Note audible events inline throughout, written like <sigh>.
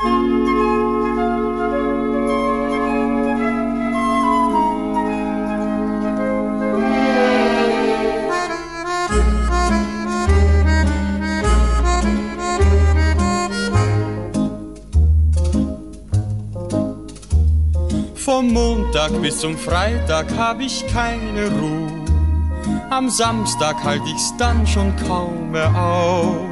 Vom Montag bis zum Freitag hab ich keine Ruhe. Am Samstag halt ich's dann schon kaum mehr aus.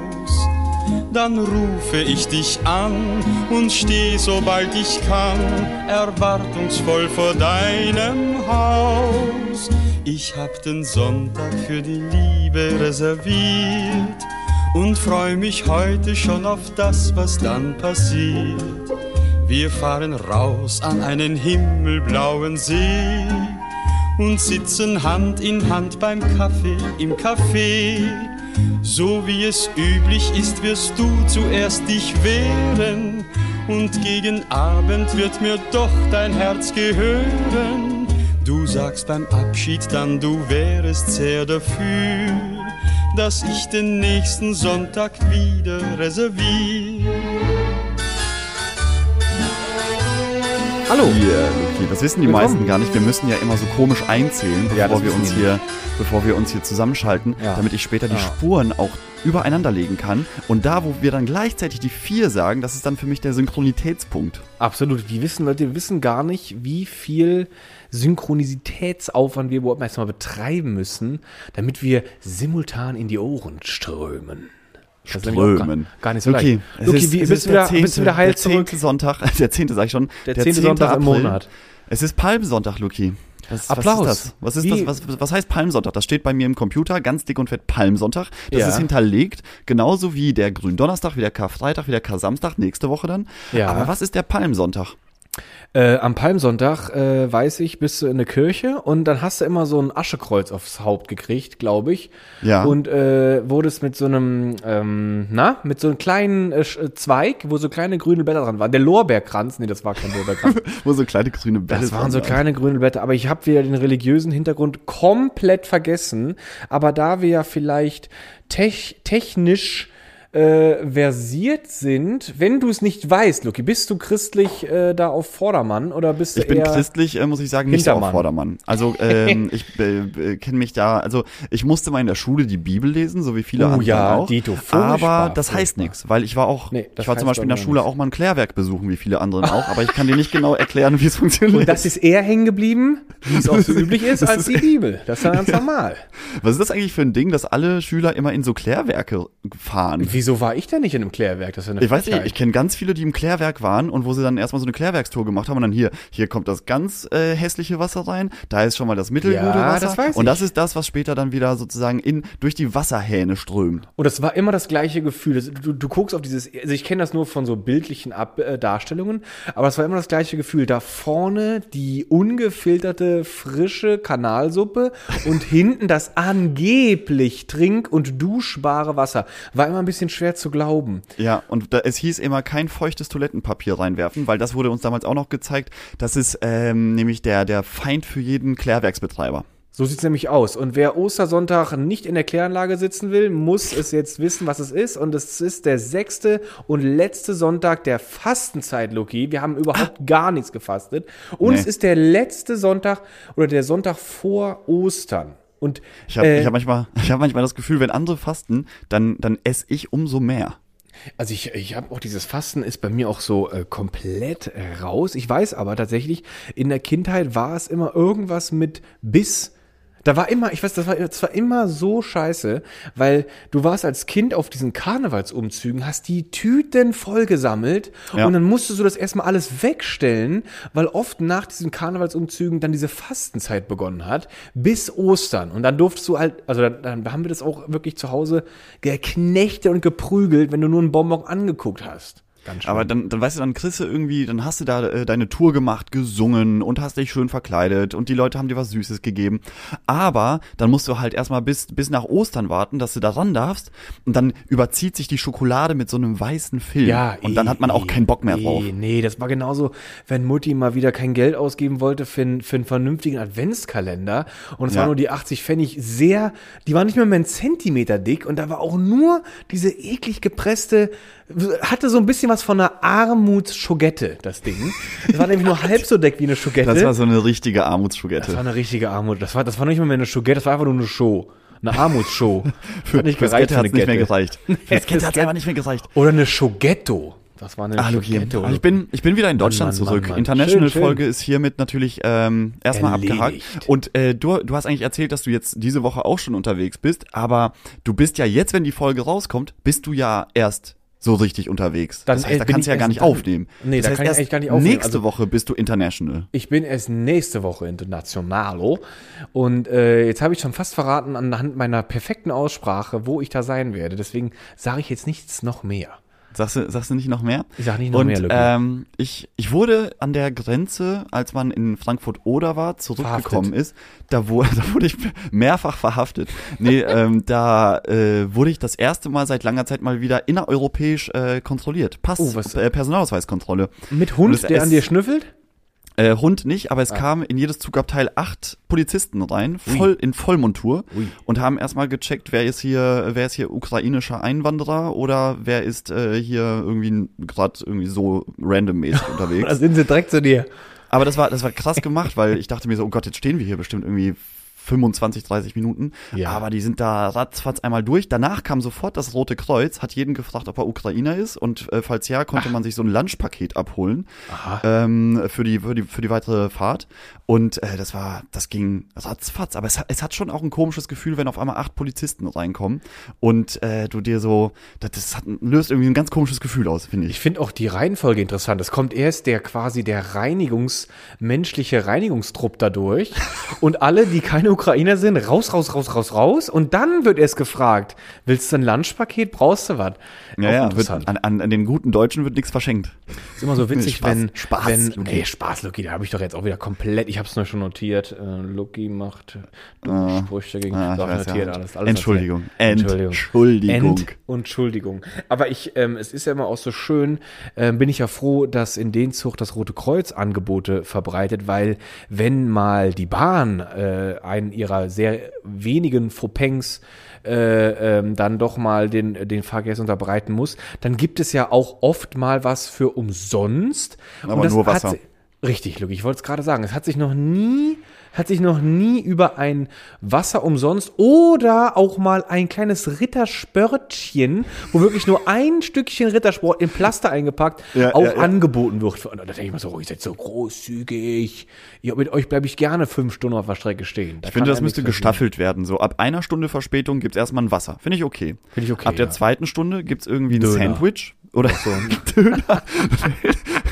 Dann rufe ich dich an und steh, sobald ich kann, erwartungsvoll vor deinem Haus. Ich hab den Sonntag für die Liebe reserviert und freu mich heute schon auf das, was dann passiert. Wir fahren raus an einen himmelblauen See und sitzen Hand in Hand beim Kaffee im Café. So wie es üblich ist, wirst du zuerst dich wehren und gegen Abend wird mir doch dein Herz gehören. Du sagst beim Abschied dann, du wärest sehr dafür, dass ich den nächsten Sonntag wieder reserviere. Hallo. Hier, Luki, das wissen die Willkommen. meisten gar nicht. Wir müssen ja immer so komisch einzählen, Ja, bevor das wir uns hier, bevor wir uns hier zusammenschalten, Ja. damit ich später die Ja. Spuren auch übereinander legen kann. Und da, wo wir dann gleichzeitig die vier sagen, das ist dann für mich der Synchronitätspunkt. Absolut. Die wissen, Leute, wissen gar nicht, wie viel Synchronisitätsaufwand wir überhaupt erstmal betreiben müssen, damit wir simultan in die Ohren strömen. Das Strömen. Gar, gar nicht so Luki, leicht. ist, wie, bist, ist du wieder, der zehnte, bist du wieder heil der zurück? <laughs> zehnte Sonntag, der zehnte sag ich schon. Der zehnte Sonntag im April. Monat. Es ist Palmsonntag, Luki. Was, Applaus. Was ist das? Was, ist Wie- das? Was, was heißt Palmsonntag? Das steht bei mir im Computer, ganz dick und fett Palmsonntag. Das Ja. ist hinterlegt, genauso wie der Gründonnerstag, wie der Karfreitag, wie der Kar-Samstag, nächste Woche dann. Ja. Aber was ist der Palmsonntag? Äh, am Palmsonntag, äh, weiß ich, bist du in der Kirche und dann hast du immer so ein Aschekreuz aufs Haupt gekriegt, glaube ich. Ja. Und äh, wurdest mit so einem, ähm, na, mit so einem kleinen äh, äh, Zweig, wo so kleine grüne Blätter dran waren. Der Lorbeerkranz, nee, das war kein Lorbeerkranz. <laughs> Wo so kleine grüne Bälle Das waren so kleine grüne Blätter, aber ich habe wieder den religiösen Hintergrund komplett vergessen. Aber da wir ja vielleicht tech technisch äh, versiert sind, wenn du es nicht weißt, Luki, bist du christlich äh, da auf Vordermann oder bist du Ich bin christlich, äh, muss ich sagen, nicht auf. Vordermann. Also ähm, ich äh, äh, kenne mich da, also ich musste mal in der Schule die Bibel lesen, so wie viele Oh andere ja, auch. Dito, aber das heißt nichts, weil ich war auch, Nee, ich war zum Beispiel in der Schule nichts. auch mal ein Klärwerk besuchen, wie viele anderen auch, aber ich kann dir nicht genau <laughs> erklären, wie es funktioniert. Und das ist eher hängen geblieben, wie es auch so <laughs> üblich ist, als die Bibel. Das ist ja ganz normal. Was ist das eigentlich für ein Ding, dass alle Schüler immer in so Klärwerke fahren? Wieso war ich denn nicht in einem Klärwerk? Das ist eine Ich weiß nicht, ich kenne ganz viele, die im Klärwerk waren und wo sie dann erstmal so eine Klärwerkstour gemacht haben und dann hier, hier kommt das ganz äh, hässliche Wasser rein, da ist schon mal das mittelgute Ja, Wasser das weiß und das ich. ist das, was später dann wieder sozusagen in durch die Wasserhähne strömt. Und das war immer das gleiche Gefühl. Das- Du, du guckst auf dieses, also ich kenne das nur von so bildlichen Ab äh, Darstellungen, aber es war immer das gleiche Gefühl. Da vorne die ungefilterte, frische Kanalsuppe und hinten das angeblich trink- und duschbare Wasser. War immer ein bisschen schwer zu glauben. Ja, und da, es hieß immer kein feuchtes Toilettenpapier reinwerfen, weil das wurde uns damals auch noch gezeigt. Das ist ähm, nämlich der, der Feind für jeden Klärwerksbetreiber. So sieht's nämlich aus. Und wer Ostersonntag nicht in der Kläranlage sitzen will, muss es jetzt wissen, was es ist. Und es ist der sechste und letzte Sonntag der Fastenzeit, Loki. Wir haben überhaupt gar nichts gefastet. Und Nee. es ist der letzte Sonntag oder der Sonntag vor Ostern. Und Ich habe äh, ich hab manchmal, <laughs> ich hab manchmal das Gefühl, wenn andere fasten, dann, dann esse ich umso mehr. Also ich, ich habe auch dieses Fasten ist bei mir auch so äh, komplett äh, raus. Ich weiß aber tatsächlich, in der Kindheit war es immer irgendwas mit Biss. Da war immer, ich weiß, das war, das war immer so scheiße, weil du warst als Kind auf diesen Karnevalsumzügen, hast die Tüten voll gesammelt Ja. und dann musstest du das erstmal alles wegstellen, weil oft nach diesen Karnevalsumzügen dann diese Fastenzeit begonnen hat, bis Ostern. Und dann durftest du halt, also dann, dann haben wir das auch wirklich zu Hause geknechtet und geprügelt, wenn du nur einen Bonbon angeguckt hast. Ganz schön. Aber dann, dann weißt du, dann kriegst du irgendwie, dann hast du da äh, deine Tour gemacht, gesungen und hast dich schön verkleidet und die Leute haben dir was Süßes gegeben. Aber dann musst du halt erstmal bis, bis nach Ostern warten, dass du da ran darfst und dann überzieht sich die Schokolade mit so einem weißen Film. und dann eh, hat man auch eh, keinen Bock mehr eh, drauf. Nee, das war genauso, wenn Mutti mal wieder kein Geld ausgeben wollte für, einen- für einen vernünftigen Adventskalender. Und es Ja. waren nur die 80 Pfennig sehr, die waren nicht mehr, mehr einen Zentimeter dick und da war auch nur diese eklig gepresste hatte so ein bisschen was von einer Armutsschogette, das Ding. Das war nämlich nur <laughs> halb so dick wie eine Schogette. Das war so eine richtige Das war eine richtige Armut. Das war, das war nicht mal mehr eine Schogette, das war einfach nur eine Show. Eine Armutsshow. Für, <laughs> Hat nicht fürs gereicht Gette hat es nicht mehr gereicht. <laughs> Fürs Gette hat es einfach nicht mehr gereicht. Oder eine Schogetto. Das war eine Ah, Schogetto. also ich bin, ich bin wieder in Deutschland Mann, Mann, zurück. International-Folge ist hiermit natürlich ähm, erstmal Erledigt. abgehakt. Und äh, du, du hast eigentlich erzählt, dass du jetzt diese Woche auch schon unterwegs bist, aber du bist ja jetzt, wenn die Folge rauskommt, bist du ja erst so richtig unterwegs. Dann, das heißt, da kannst du ja gar nicht aufnehmen. Nee, das da heißt, kann ich eigentlich gar nicht aufnehmen. Nächste Also- Woche bist du international. Ich bin erst nächste Woche internationalo und äh, jetzt habe ich schon fast verraten anhand meiner perfekten Aussprache, wo ich da sein werde. Deswegen sage ich jetzt nichts noch mehr. Sagst du, sagst du nicht noch mehr? Ich sag nicht noch Und, mehr, Luki. ähm, ich, ich wurde an der Grenze, als man in Frankfurt Oder war, zurückgekommen ist, da, wo, <laughs> da wurde ich mehrfach verhaftet. Nee, <laughs> ähm, da äh, wurde ich das erste Mal seit langer Zeit mal wieder innereuropäisch äh, kontrolliert. Pass, Oh, was- äh, Personalausweiskontrolle. Mit Und Hund, der an dir schnüffelt? Äh, Hund nicht, aber es Ah. kamen in jedes Zugabteil acht Polizisten rein, voll in Vollmontur Ui. und haben erstmal gecheckt, wer ist hier, wer ist hier ukrainischer Einwanderer oder wer ist äh, hier irgendwie gerade irgendwie so randommäßig <laughs> Da unterwegs. sind sie direkt zu dir. Aber das war das war krass gemacht, weil ich dachte mir so, oh Gott, jetzt stehen wir hier bestimmt irgendwie 25, 30 Minuten. Ja. Aber die sind da ratzfatz einmal durch. Danach kam sofort das Rote Kreuz, hat jeden gefragt, ob er Ukrainer ist und äh, falls ja, konnte man sich so ein Lunchpaket abholen ähm, für die für die für die weitere Fahrt. Und äh, das war, das ging ratzfatz. Aber es, hat- es hat schon auch ein komisches Gefühl, wenn auf einmal acht Polizisten reinkommen und äh, du dir so, das, das hat, löst irgendwie ein ganz komisches Gefühl aus, finde Ich ich. finde auch die Reihenfolge interessant. Es kommt erst der quasi der Reinigungs, menschliche Reinigungstrupp dadurch <laughs> und alle, die keine Ukrainer sind, raus, raus, raus, raus, raus. Und dann wird erst gefragt, willst du ein Lunchpaket, brauchst du was? Ja, ja, wird, an, an, an den guten Deutschen wird nichts verschenkt. ist immer so witzig, Spaß, wenn, Spaß, wenn, Luki. nee, Spaß, Luki, da habe ich doch jetzt auch wieder komplett, ich habe es nur schon notiert, äh, Luki macht Ah, Sprüche gegen, ah, weiß, ja. notiert, alles, alles Entschuldigung. Entschuldigung. Entschuldigung. Ent Entschuldigung. Aber ich, ähm, es ist ja immer auch so schön, ähm, bin ich ja froh, dass in den Zug das Rote Kreuz Angebote verbreitet, weil wenn mal die Bahn äh, einen ihrer sehr wenigen Fauxpangs äh, ähm, dann doch mal den, den Fahrgästen unterbreiten muss, dann gibt es ja auch oft mal was für umsonst. Aber nur Wasser. Richtig, Luke, ich wollte es gerade sagen. Es hat sich noch nie, hat sich noch nie über ein Wasser umsonst oder auch mal ein kleines Ritterspörtchen, wo wirklich nur ein Stückchen Rittersport in Plaster eingepackt, Ja, auch ja, ja. angeboten wird. Und da denke ich mir so, oh, ihr seid so großzügig. Ja, mit euch bleibe ich gerne fünf Stunden auf der Strecke stehen. Da Ich finde, das müsste gestaffelt werden. So ab einer Stunde Verspätung gibt's erstmal ein Wasser. Finde ich okay. Finde ich okay, Ab der zweiten Stunde gibt's irgendwie ein Döner. Sandwich. Oder so ein <laughs> Döner.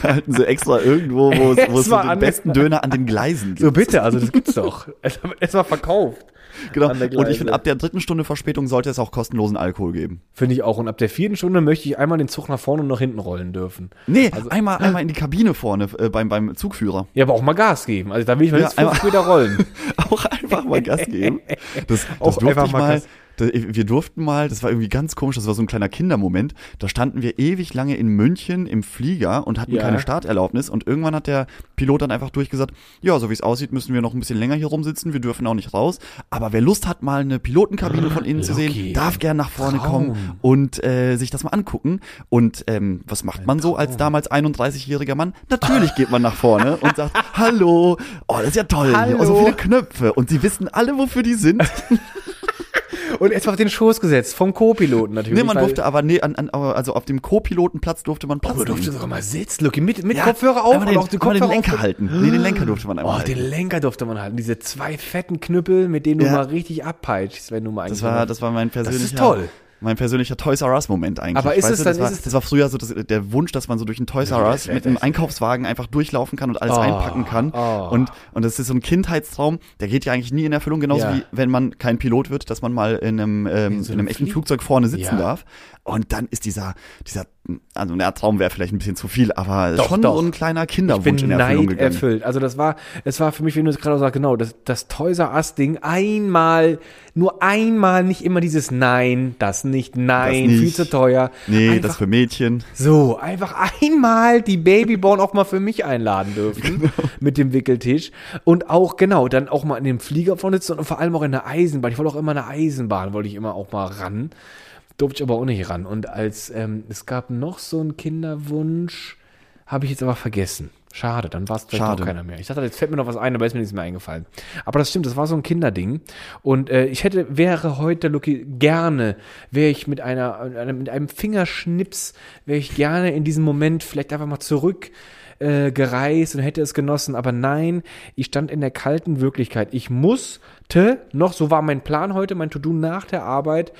Halten sie extra irgendwo, wo es, wo es so den besten Döner an den Gleisen gibt. So bitte, also das gibt's doch. <laughs> Es erstmal verkauft. genau. Und ich finde, ab der dritten Stunde Verspätung sollte es auch kostenlosen Alkohol geben. Finde ich auch. Und ab der vierten Stunde möchte ich einmal den Zug nach vorne und nach hinten rollen dürfen. Nee, Also- einmal, einmal in die Kabine vorne äh, beim, beim Zugführer. Ja, aber auch mal Gas geben. Also da will ich mal Ja, jetzt fünf Meter rollen. <laughs> auch einfach mal Gas geben. Das, das Auch durfte einfach ich mal. Gas- wir durften mal, das war irgendwie ganz komisch, das war so ein kleiner Kindermoment. Da standen wir ewig lange in München im Flieger und hatten Ja. keine Starterlaubnis. Und irgendwann hat der Pilot dann einfach durchgesagt, ja, so wie es aussieht, müssen wir noch ein bisschen länger hier rumsitzen. Wir dürfen auch nicht raus. Aber wer Lust hat, mal eine Pilotenkabine von innen zu sehen, darf gern nach vorne Traum. kommen und äh, sich das mal angucken. Und ähm, was macht man so als damals 31-jähriger Mann? Natürlich geht man nach vorne und sagt, <laughs> hallo, oh, das ist ja toll, hier, oh, so Hallo. viele Knöpfe. Und sie wissen alle, wofür die sind. <laughs> <laughs> Und erstmal auf den Schoß gesetzt, vom Co-Piloten natürlich. Nee, man durfte aber, nee, an, an, also auf dem Co-Pilotenplatz durfte man Platz Oh, du durftest nehmen. sogar mal sitzen, Lucky, mit, mit Ja, Kopfhörer auf den, auch die einmal den Kopfhörer Lenker auf- halten. Nee, den Lenker durfte man einmal Oh, halten. den Lenker durfte man halten. Diese zwei fetten Knüppel, mit denen du Ja. mal richtig abpeitschst, wenn du mal Das war, das war mein persönlicher, ist toll. Mein persönlicher Toys R Us Moment eigentlich. Aber ist Weißt es du, dann- das, war, das war früher so das, der Wunsch, dass man so durch ein Toys R Us mit einem Einkaufswagen einfach durchlaufen kann und alles Oh, einpacken kann. oh. Und, und das ist so ein Kindheitstraum, der geht ja eigentlich nie in Erfüllung, genauso Ja. wie wenn man kein Pilot wird, dass man mal in einem, ähm, in so einem einem echten Flugzeug vorne sitzen Ja. darf. Und dann ist dieser, dieser, also der Traum wäre vielleicht ein bisschen zu viel, aber Doch, schon doch. so ein kleiner Ich Kinderwunsch bin in Erfüllung Neid gegangen. erfüllt. Also das war, es war für mich, wie du es gerade sagst, genau, das, das Toys R Us Ding einmal, nur einmal, nicht immer dieses Nein, das nicht, nein, Das nicht. viel zu teuer. Nee, einfach, das für Mädchen. so, einfach einmal die Babyborn auch mal für mich einladen dürfen <laughs> Genau. mit dem Wickeltisch und auch genau, dann auch mal in dem Flieger vorne sitzen und vor allem auch in der Eisenbahn. Ich wollte auch immer eine Eisenbahn, wollte ich immer auch mal ran. Durfte ich aber auch nicht ran. Und als ähm, es gab noch so einen Kinderwunsch, habe ich jetzt aber vergessen. Schade, dann war es vielleicht Schade. auch keiner mehr. Ich dachte, jetzt fällt mir noch was ein, aber ist mir nichts mehr eingefallen. Aber das stimmt, das war so ein Kinderding. Und äh, ich hätte, wäre heute, Lucky, gerne, wäre ich mit einer, einem, mit einem Fingerschnips, wäre ich gerne in diesem Moment vielleicht einfach mal zurück äh, gereist und hätte es genossen. Aber nein, ich stand in der kalten Wirklichkeit. Ich musste noch, so war mein Plan heute, mein To-Do nach der Arbeit,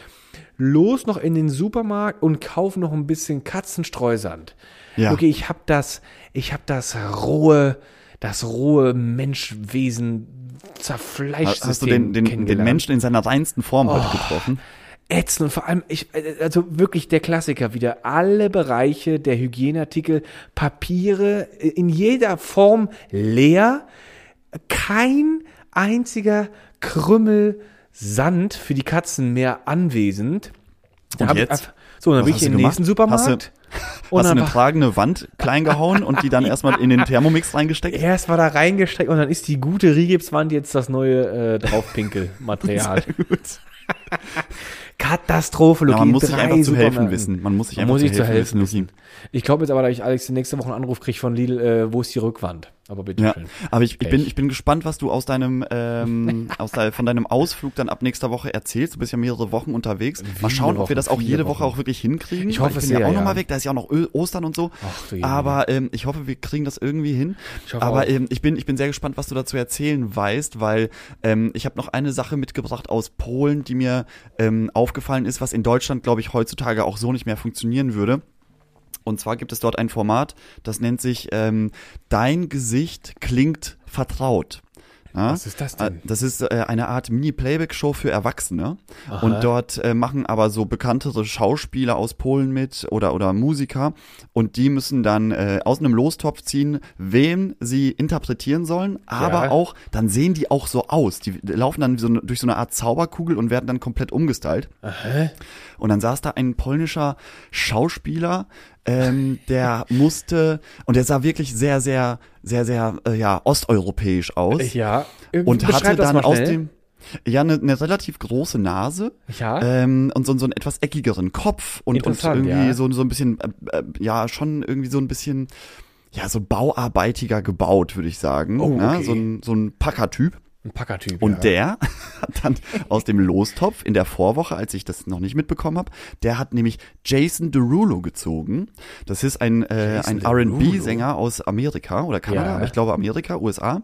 los noch in den Supermarkt und kaufe noch ein bisschen Katzenstreusand. Ja. Okay, ich habe das, ich habe das rohe, das rohe Menschwesen zerfleischt. Hast du den, den, den. Menschen in seiner reinsten Form Oh. heute getroffen? ätzend und vor allem, ich, äh, also wirklich der Klassiker wieder. Alle Bereiche der Hygieneartikel, Papiere äh, in jeder Form leer. Kein einziger Krümmel Sand für die Katzen mehr anwesend. Und hab ich jetzt? so, dann Was bin ich in den nächsten Supermarkt. Hast du- und Hast du eine tragende Wand klein gehauen und die dann <laughs> erstmal in den Thermomix reingesteckt? Erst war da reingesteckt und dann ist die gute Rigipswand jetzt das neue äh, Draufpinkelmaterial. <laughs> Katastrophe, Ja, Luki. man muss sich einfach zu helfen wissen. Man muss sich Man einfach muss zu helfen, helfen wissen. Ich glaube jetzt aber, dass ich Alex nächste Woche einen Anruf kriege von Lidl, äh, wo ist die Rückwand? Aber bitte Ja, schön. aber ich, ich, bin, ich bin gespannt, was du aus deinem, ähm, <laughs> aus de, von deinem Ausflug dann ab nächster Woche erzählst. Du bist ja mehrere Wochen unterwegs. Mal Viele schauen, ob Wochen, wir das auch jede Woche Wochen. auch wirklich hinkriegen. Ich hoffe ich bin ja sehr, auch noch ja. mal weg. Da ist ja auch noch Ö Ostern und so. Ach, du aber ähm, ich hoffe, wir kriegen das irgendwie hin. Ich hoffe aber auch. ähm, ich bin, ich bin sehr gespannt, was du dazu erzählen weißt, weil ähm, ich habe noch eine Sache mitgebracht aus Polen, die mir ähm, aufgefallen ist, was in Deutschland, glaube ich, heutzutage auch so nicht mehr funktionieren würde. Und zwar gibt es dort ein Format, das nennt sich ähm, Dein Gesicht klingt vertraut. Ja? Was ist das denn? Äh, Das ist äh, eine Art Mini-Playback-Show für Erwachsene. Und dort äh, machen aber so bekanntere Schauspieler aus Polen mit oder, oder Musiker. Und die müssen dann äh, aus einem Lostopf ziehen, wen sie interpretieren sollen. Aber Ja. auch, dann sehen die auch so aus. Die laufen dann so, durch so eine Art Zauberkugel und werden dann komplett umgestylt. Und dann saß da ein polnischer Schauspieler, ähm, der musste, und der sah wirklich sehr, sehr, sehr, sehr, äh, ja, osteuropäisch aus. ja. Äh, Und hatte dann aus dem, ja, eine, eine relativ große Nase. Ja. Ähm, und so, so einen etwas eckigeren Kopf und, und irgendwie ja. so, so ein bisschen, äh, äh, ja, schon irgendwie so ein bisschen, ja, so bauarbeitiger gebaut, würde ich sagen. Oh, ja, okay. so ein, so ein Packertyp. Ein Packertyp. Und ja. der <laughs> hat dann aus dem Lostopf in der Vorwoche, als ich das noch nicht mitbekommen habe, der hat nämlich Jason Derulo gezogen. Das ist ein, äh, Jason ein? R&B-Sänger aus Amerika oder Kanada, Ja. aber ich glaube Amerika, USA.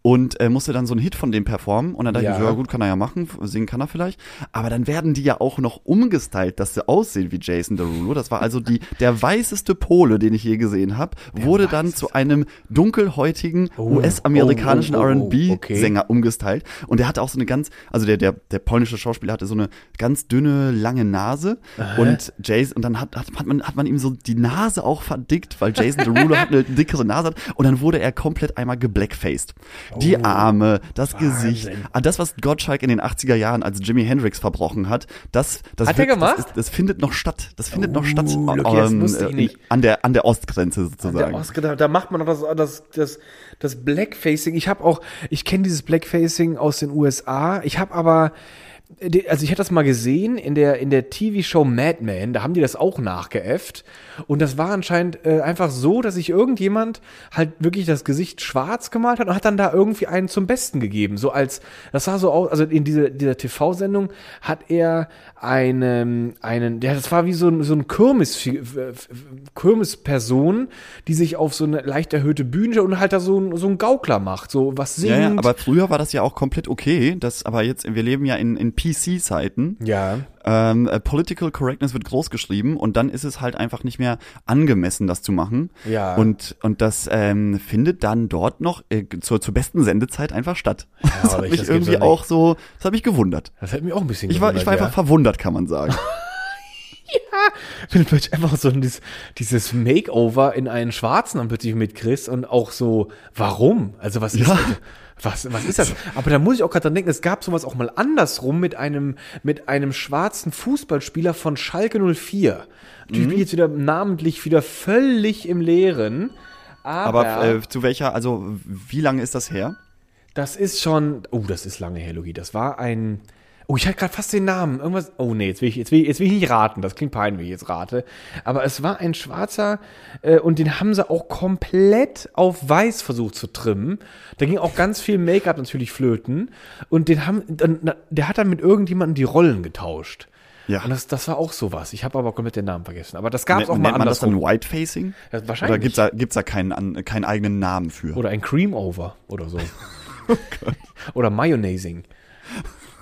Und äh, musste dann so einen Hit von dem performen. Und dann dachte Ja. ich, ja gut, kann er ja machen, singen kann er vielleicht. Aber dann werden die ja auch noch umgestylt, dass sie aussehen wie Jason Derulo. Das war also die, der weißeste Pole, den ich je gesehen habe, wurde dann zu einem dunkelhäutigen Oh, US-amerikanischen oh, oh, oh, R&B-Sänger umgestylt. Und der hatte auch so eine ganz, also der, der, der polnische Schauspieler hatte so eine ganz dünne, lange Nase. Und Jason, und dann hat, hat, hat, man, hat man ihm so die Nase auch verdickt, weil Jason Derulo <laughs> hat eine dickere Nase. hat. Und dann wurde er komplett einmal geblackfaced. Die Arme, das Gesicht, ah, das, was Gottschalk in den 80er Jahren als Jimi Hendrix verbrochen hat, das, das, Hat er gemacht? Das, ist, das findet noch statt. Das findet noch Oh, statt. Lucky, das wusste ich äh, nicht. An der, an der Ostgrenze Der sozusagen. Oscar, da, da macht man doch das, das, das, das Blackfacing. Ich habe auch, ich kenne dieses Blackfacing aus den USA. Ich habe aber, also ich hätte das mal gesehen in der, in der TV-Show Mad Men, da haben die das auch nachgeäfft. Und das war anscheinend äh, einfach so, dass sich irgendjemand halt wirklich das Gesicht schwarz gemalt hat und hat dann da irgendwie einen zum Besten gegeben. So als, das sah so aus, also in dieser, dieser TV-Sendung hat er einen, einen, ja, das war wie so ein, so ein Kirmes, Kirmesperson, die sich auf so eine leicht erhöhte Bühne und halt da so ein, so ein Gaukler macht, so was singt. Ja, ja, aber früher war das ja auch komplett okay. Das, aber jetzt, wir leben ja in, in PC-Zeiten. ja. Ähm, äh, Political Correctness wird groß geschrieben und dann ist es halt einfach nicht mehr angemessen, das zu machen. Ja. Und, und das ähm, findet dann dort noch äh, zur, zur besten Sendezeit einfach statt. <laughs> das aber hat ich- mich das irgendwie auch so, das hat mich gewundert. Das hat mich auch ein bisschen Ich war, ich war gewundert, einfach verwundert, kann man sagen. <laughs> wenn du plötzlich einfach so dieses, dieses Makeover in einen Schwarzen dann plötzlich mitkriegst und auch so, warum? Also was ist Ja. Was, was ist das? Aber da muss ich auch gerade dran denken, es gab sowas auch mal andersrum mit einem, mit einem schwarzen Fußballspieler von Schalke 04. Mhm. Ich bin jetzt wieder namentlich wieder völlig im Leeren. Aber, Aber äh, zu welcher, also wie lange ist das her? das ist schon, oh, das ist lange her, Logi. Das war ein, Oh, ich hatte gerade fast den Namen. Irgendwas. Oh nee, jetzt will, ich, jetzt, will ich, jetzt will ich nicht raten. Das klingt peinlich, wenn ich jetzt rate. Aber es war ein schwarzer äh, und den haben sie auch komplett auf weiß versucht zu trimmen. Da ging auch ganz viel Make-up natürlich flöten. Und den haben, dann, der hat dann mit irgendjemandem die Rollen getauscht. Ja. Und das, das war auch sowas. Ich habe aber komplett den Namen vergessen. Aber das gab es auch mal man das dann andersrum. Whitefacing? Ja, wahrscheinlich. Oder gibt's da, gibt's da keinen, an- keinen eigenen Namen für? Oder ein Cream-Over oder so. <laughs> Oh oder Mayonnaising.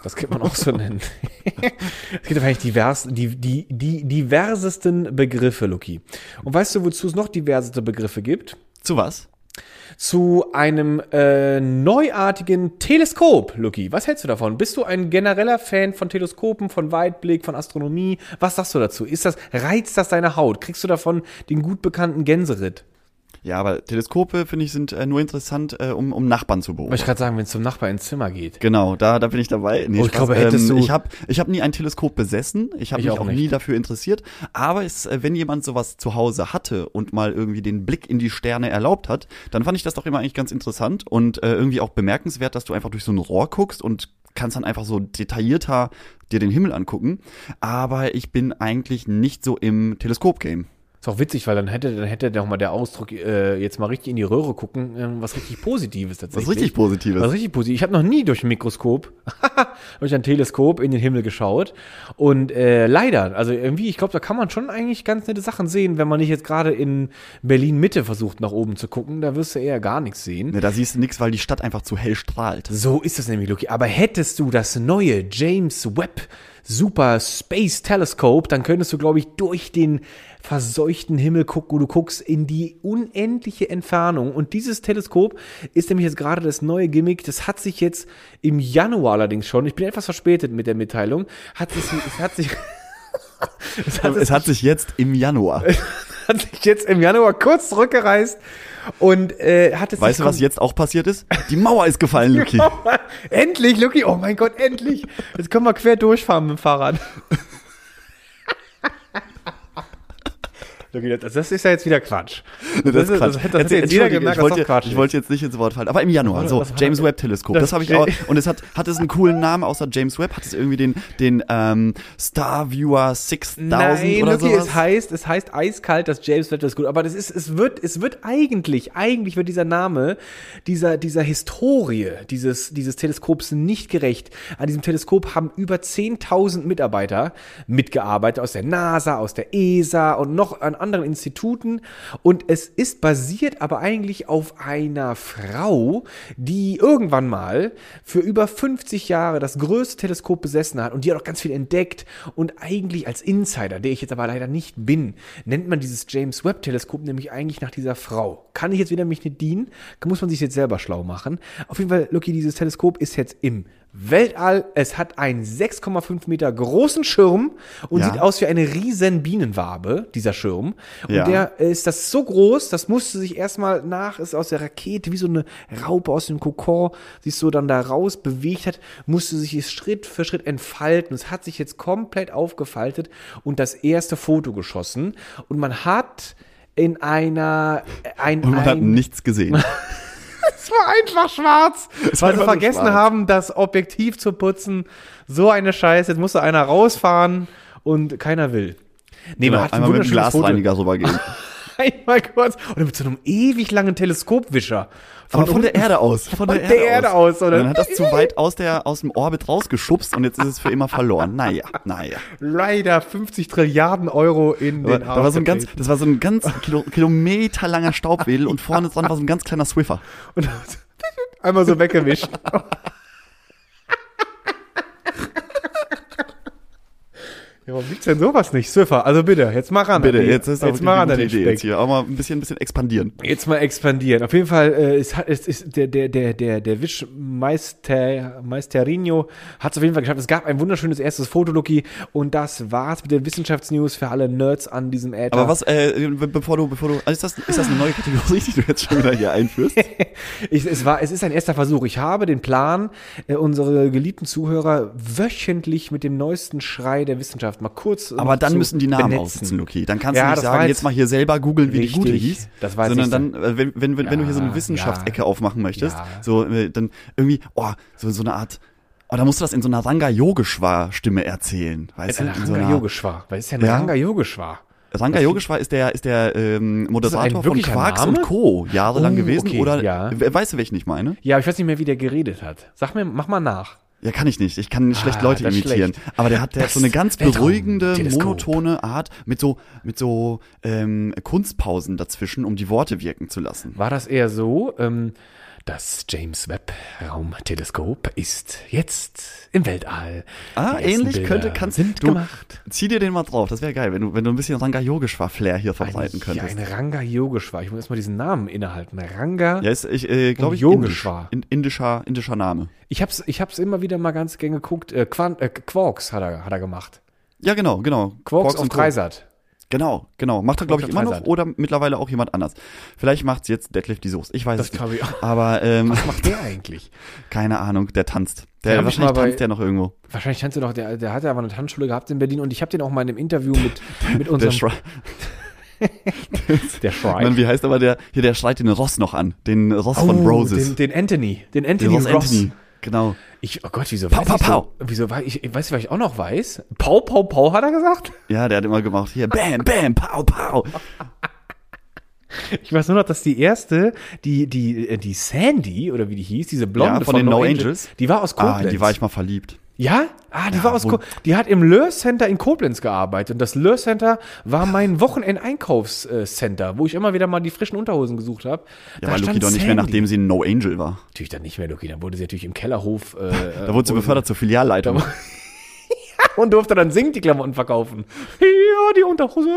Das könnte man auch so nennen. <laughs> es gibt wahrscheinlich divers, die, die, die diversesten Begriffe, Luki. Und weißt du, wozu es noch diverseste Begriffe gibt? Zu was? Zu einem äh, neuartigen Teleskop, Luki. Was hältst du davon? Bist du ein genereller Fan von Teleskopen, von Weitblick, von Astronomie? Was sagst du dazu? Ist das, reizt das deine Haut? Kriegst du davon den gut bekannten Gänseritt? Ja, aber Teleskope, finde ich, sind äh, nur interessant, äh, um, um Nachbarn zu Wollte ich beobachten. gerade sagen, wenn es zum Nachbar ins Zimmer geht. Genau, da, da bin ich dabei. Nee, Oh, ich Spaß. glaube, hättest ähm, du- Ich habe ich hab nie ein Teleskop besessen. Ich habe Ich mich auch auch, nie dafür interessiert. Aber es, äh, wenn jemand sowas zu Hause hatte und mal irgendwie den Blick in die Sterne erlaubt hat, dann fand ich das doch immer eigentlich ganz interessant und äh, irgendwie auch bemerkenswert, dass du einfach durch so ein Rohr guckst und kannst dann einfach so detaillierter dir den Himmel angucken. Aber ich bin eigentlich nicht so im Teleskop-Game. Ist auch witzig, weil dann hätte, dann hätte doch mal der Ausdruck, äh, jetzt mal richtig in die Röhre gucken, ähm, was richtig Positives Was tatsächlich. richtig Positives. Was richtig positiv. Ich habe noch nie durch ein Mikroskop, <laughs> durch ein Teleskop in den Himmel geschaut. Und äh, leider, also irgendwie, ich glaube, da kann man schon eigentlich ganz nette Sachen sehen, wenn man nicht jetzt gerade in Berlin Mitte versucht, nach oben zu gucken. Da wirst du eher gar nichts sehen. Ne, da siehst du nichts, weil die Stadt einfach zu hell strahlt. So ist es nämlich, Luki. Aber hättest du das neue James Webb Super Space Telescope, dann könntest du, glaube ich, durch den verseuchten Himmel gucken und du guckst in die unendliche Entfernung. Und dieses Teleskop ist nämlich jetzt gerade das neue Gimmick. Das hat sich jetzt im Januar allerdings schon, ich bin etwas verspätet mit der Mitteilung, hat sich, es hat sich, <laughs> es hat, Es hat sich jetzt im Januar. <laughs> hat sich jetzt im Januar kurz zurückgereist und äh, hat es Weißt du, was jetzt auch passiert ist? Die Mauer ist gefallen, Luki. <laughs> endlich, Lucky, oh mein Gott, endlich. Jetzt können wir quer durchfahren mit dem Fahrrad. Lucky, das, das ist ja jetzt wieder Quatsch. Das ist Quatsch. Das, das, Erzähl- jetzt jeder gemerkt, ich wollte, das Quatsch ich wollte jetzt nicht ins Wort fallen, aber im Januar, so, James das? Webb Teleskop, Das das, habe ich auch, und es hat, hat es einen coolen Namen außer James Webb, hat es irgendwie den, den, ähm, Star Viewer 6000 Nein, oder sowas? es heißt, es heißt eiskalt, das James Webb gut, aber das ist, es wird, es wird eigentlich, eigentlich wird dieser Name dieser, dieser Historie dieses, dieses Teleskops nicht gerecht. An diesem Teleskop haben über 10.000 Mitarbeiter mitgearbeitet aus der NASA, aus der ESA und noch an anderen Instituten und es ist basiert aber eigentlich auf einer Frau, die irgendwann mal für über 50 Jahre das größte Teleskop besessen hat und die hat auch ganz viel entdeckt und eigentlich als Insider, der ich jetzt aber leider nicht bin, nennt man dieses James Webb Teleskop nämlich eigentlich nach dieser Frau. Kann ich jetzt wieder mich nicht dienen, muss man sich jetzt selber schlau machen. Auf jeden Fall, Lucky, dieses Teleskop ist jetzt im Weltall. Es hat einen 6,5 Meter großen Schirm und Ja. sieht aus wie eine riesen Bienenwabe, dieser Schirm. Und Ja. der ist das so groß, das musste sich erstmal nach, ist aus der Rakete, wie so eine Raupe aus dem Kokon, sich so dann da raus bewegt hat, musste sich es Schritt für Schritt entfalten. Es hat sich jetzt komplett aufgefaltet und das erste Foto geschossen. Und man hat in einer, ein, Und man hat ein, nichts gesehen. <laughs> es war einfach schwarz, war weil sie vergessen schwarz. haben, das Objektiv zu putzen. So eine Scheiße, jetzt musste einer rausfahren und keiner will. Nee, Genau, man hat ein einmal mit dem. Glasreiniger rübergehen. Einmal kurz. Oder mit so einem ewig langen Teleskopwischer. Aber von der Erde aus. Von der, Von der Erde aus, oder? Und dann hat das zu weit aus, der, aus dem Orbit rausgeschubst und jetzt ist es für immer verloren. Naja, naja. Leider 50 Trilliarden Euro in den da war so ein ganz, das war so ein ganz Kilo, kilometerlanger Staubwedel und vorne dran war so ein ganz kleiner Swiffer. Und <laughs> einmal so weggewischt. Ja, warum gibt's denn sowas nicht? Surfer, also bitte, jetzt mach ran. Bitte, die- jetzt ist auch jetzt mal ran eine an den Idee jetzt hier. Auch mal ein bisschen, ein bisschen expandieren. Jetzt mal expandieren. Auf jeden Fall, äh, es hat, es ist der, der, der, der, der Wischmeister, Meisterinho hat es auf jeden Fall geschafft. Es gab ein wunderschönes erstes Foto, Lucky, und das war's mit den Wissenschaftsnews für alle Nerds an diesem Äther. Aber was, äh, be- bevor du, bevor du, also ist das, ist das eine neue Kategorie, die du jetzt schon wieder hier einführst? <laughs> Ich, es, war, es ist ein erster Versuch. Ich habe den Plan, äh, unsere geliebten Zuhörer wöchentlich mit dem neuesten Schrei der Wissenschaft mal kurz. Aber noch dann müssen die Namen aussitzen, Luki. Dann kannst Ja, du nicht sagen, jetzt- mal hier selber googeln, wie die gute Richtig, hieß. das jetzt sondern nicht dann, äh, wenn, wenn, wenn, wenn du hier so eine Ja, Wissenschaftsecke ja. aufmachen möchtest, Ja. so, äh, dann irgendwie, oh, so, so eine Art, Aber da musst du das in so einer Ranga Yogeshwar Stimme erzählen, weißt Ein du? In so Ranga Yogeshwar. Was ist denn Ja. Ranga Yogeshwar? Ranga Yogeshwar ist der ist der ähm, Moderator von Quarks Name? und Co. jahrelang Oh, gewesen okay, oder ja. we- weißt du, welchen ich meine? Ja, ich weiß nicht mehr, wie der geredet hat. Sag mir, mach mal nach. Ja, kann ich nicht. Ich kann schlecht Ah, Leute imitieren. schlecht. Aber der hat, der hat so eine ganz beruhigende, Teleskop. monotone Art mit so, mit so ähm, Kunstpausen dazwischen, um die Worte wirken zu lassen. War das eher so, ähm, das James Webb Raumteleskop ist jetzt im Weltall. Ah, ähnlich Bilder könnte, kannst sind du, gemacht. zieh dir den mal drauf. Das wäre geil, wenn du, wenn du ein bisschen Ranga Yogeshwar Flair hier verbreiten Ja, könntest. ein Ranga Yogeshwar. Ich muss erstmal diesen Namen innehalten. Ranga. Ja, ist, ich, äh, glaube ich, indisch, Yogeshwar. in, indischer, indischer Name. Ich hab's, ich hab's immer wieder mal ganz gern geguckt. Äh, Quan, äh, Quarks hat er, hat er gemacht. Ja, genau, genau. Quarks, auf und. Dreisat. Genau, genau. Macht er, glaube ich, immer noch oder mittlerweile auch jemand anders. Vielleicht macht's jetzt Deadlift die Soße. Ich weiß Das es nicht. ich auch. Aber ähm, Was macht der eigentlich? <laughs> keine Ahnung, der tanzt. Den Der ich wahrscheinlich bei- tanzt der noch irgendwo. Wahrscheinlich kannst du doch, der, der hat ja aber eine Tanzschule gehabt in Berlin und ich habe den auch mal in einem Interview mit, <laughs> mit Der unserem, <laughs> Schrei der Mann, wie heißt aber der, hier, der schreit den Ross noch an. Den Ross von Roses. Oh, Den, den Anthony. Den Den Anthony Ross Ross. Anthony. Genau. Ich, oh Gott, wieso Pau, weiß pau, ich pau. so, wieso weiß ich, ich weiß, was ich auch noch weiß? Pau, pau, pau, hat er gesagt? Ja, der hat immer gemacht, hier, bam, bam, pow, pow. Ich weiß nur noch, dass die erste, die, die, äh, die Sandy, oder wie die hieß, diese Blonde Ja, von den No Angels. die war aus Ah, Koblenz. in die war ich mal verliebt. Ja? Ah, die Ja, war aus Ko Die hat im Löhr Center in Koblenz gearbeitet. Und das Löhr Center war mein Wochenend-Einkaufscenter, wo ich immer wieder mal die frischen Unterhosen gesucht habe. Ja, war Luki doch nicht mehr, nachdem sie ein No Angel war. Natürlich dann nicht mehr, Luki. Dann wurde sie natürlich im Kellerhof. Äh, <laughs> Da wurde sie befördert zur Filialleitung. <laughs> und durfte dann singen die Klamotten verkaufen. Hier, die Unterhose.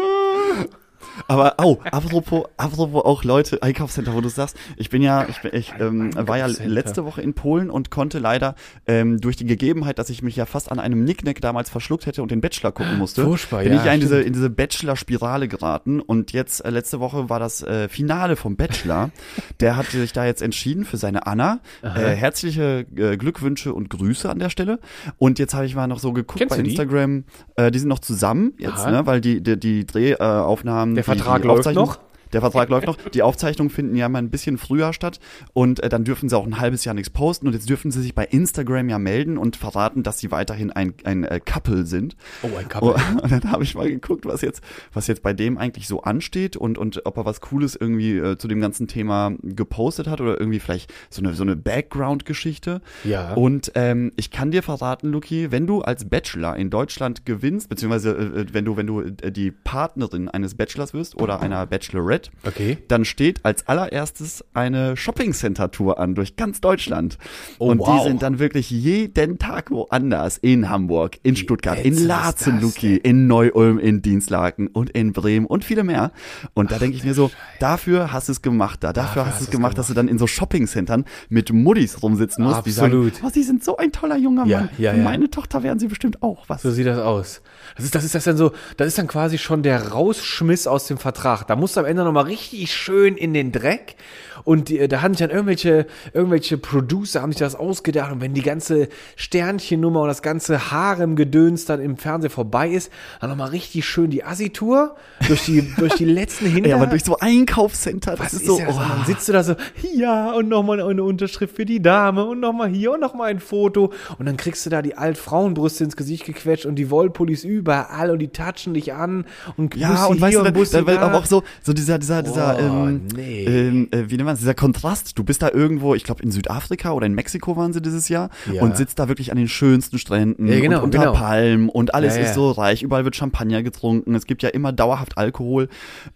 Aber, oh, apropos, apropos auch Leute, Einkaufscenter, wo du sagst, ich bin ja, ich, bin, ich ähm, war ja letzte Woche in Polen und konnte leider ähm, durch die Gegebenheit, dass ich mich ja fast an einem Nicknack damals verschluckt hätte und den Bachelor gucken musste, Furchtbar, bin ja, ich ja in diese, in diese Bachelor-Spirale geraten und jetzt, äh, letzte Woche war das äh, Finale vom Bachelor. Der hat sich da jetzt entschieden für seine Anna. Äh, herzliche äh, Glückwünsche und Grüße an der Stelle. Und jetzt habe ich mal noch so geguckt Kennst bei du die? Instagram, äh, die sind noch zusammen jetzt, Aha. ne, weil die, die, die Drehaufnahmen, Aufnahmen, Der Vertrag läuft noch? Der Vertrag läuft noch. Die Aufzeichnungen finden ja mal ein bisschen früher statt und äh, dann dürfen sie auch ein halbes Jahr nichts posten und jetzt dürfen sie sich bei Instagram ja melden und verraten, dass sie weiterhin ein, ein äh, Couple sind. Oh, ein Couple. Oh, <laughs> und dann habe ich mal geguckt, was jetzt, was jetzt bei dem eigentlich so ansteht und, und ob er was Cooles irgendwie äh, zu dem ganzen Thema gepostet hat oder irgendwie vielleicht so eine, so eine Background-Geschichte. Ja. Und ähm, ich kann dir verraten, Luki, wenn du als Bachelor in Deutschland gewinnst, beziehungsweise äh, wenn du, wenn du äh, die Partnerin eines Bachelors wirst oder einer Bachelorette, Okay. dann steht als allererstes eine Shopping-Center-Tour an durch ganz Deutschland. Oh, und wow. die sind dann wirklich jeden Tag woanders. In Hamburg, in Stuttgart, in ätzend ist Laatzen, das Luki, in Neu-Ulm, in Dienstlaken und in Bremen und viele mehr. Und da denke ich mir so, dafür hast du es gemacht da. Dafür, hast du es gemacht, dass du dann in so Shopping-Centern mit Muddis rumsitzen musst. Die Absolut. sagen, oh, sie sind so ein toller junger Ja, Mann. ja, ja. meine Tochter wären sie bestimmt auch was. So sieht das aus. Das ist, das ist das dann so, das ist dann quasi schon der Rausschmiss aus dem Vertrag. Da musst du am Ende nochmal richtig schön in den Dreck. Und die, da haben sich dann irgendwelche, irgendwelche Producer haben sich das ausgedacht. Und wenn die ganze Sternchennummer und das ganze Harem-Gedöns dann im Fernsehen vorbei ist, dann nochmal richtig schön die Assi-Tour durch die, <laughs> durch die letzten Hinter. Ja, aber durch so Einkaufscenter, das Was ist, so, ja? Und oh. dann sitzt du da so, ja, und nochmal eine Unterschrift für die Dame und nochmal hier und nochmal ein Foto. Und dann kriegst du da die Altfrauenbrüste ins Gesicht gequetscht und die Wollpullis überall und die touchen dich an und Ja, und weißt du, dann, Bussi dann wird da. aber auch so, so dieser, dieser, dieser, Oh, ähm, nee. ähm, äh, wie nennt man dieser Kontrast. Du bist da irgendwo, ich glaube in Südafrika oder in Mexiko waren sie dieses Jahr Ja. und sitzt da wirklich an den schönsten Stränden Ja, genau, und unter genau. Palmen und alles Ja, ist so reich, überall wird Champagner getrunken, es gibt ja immer dauerhaft Alkohol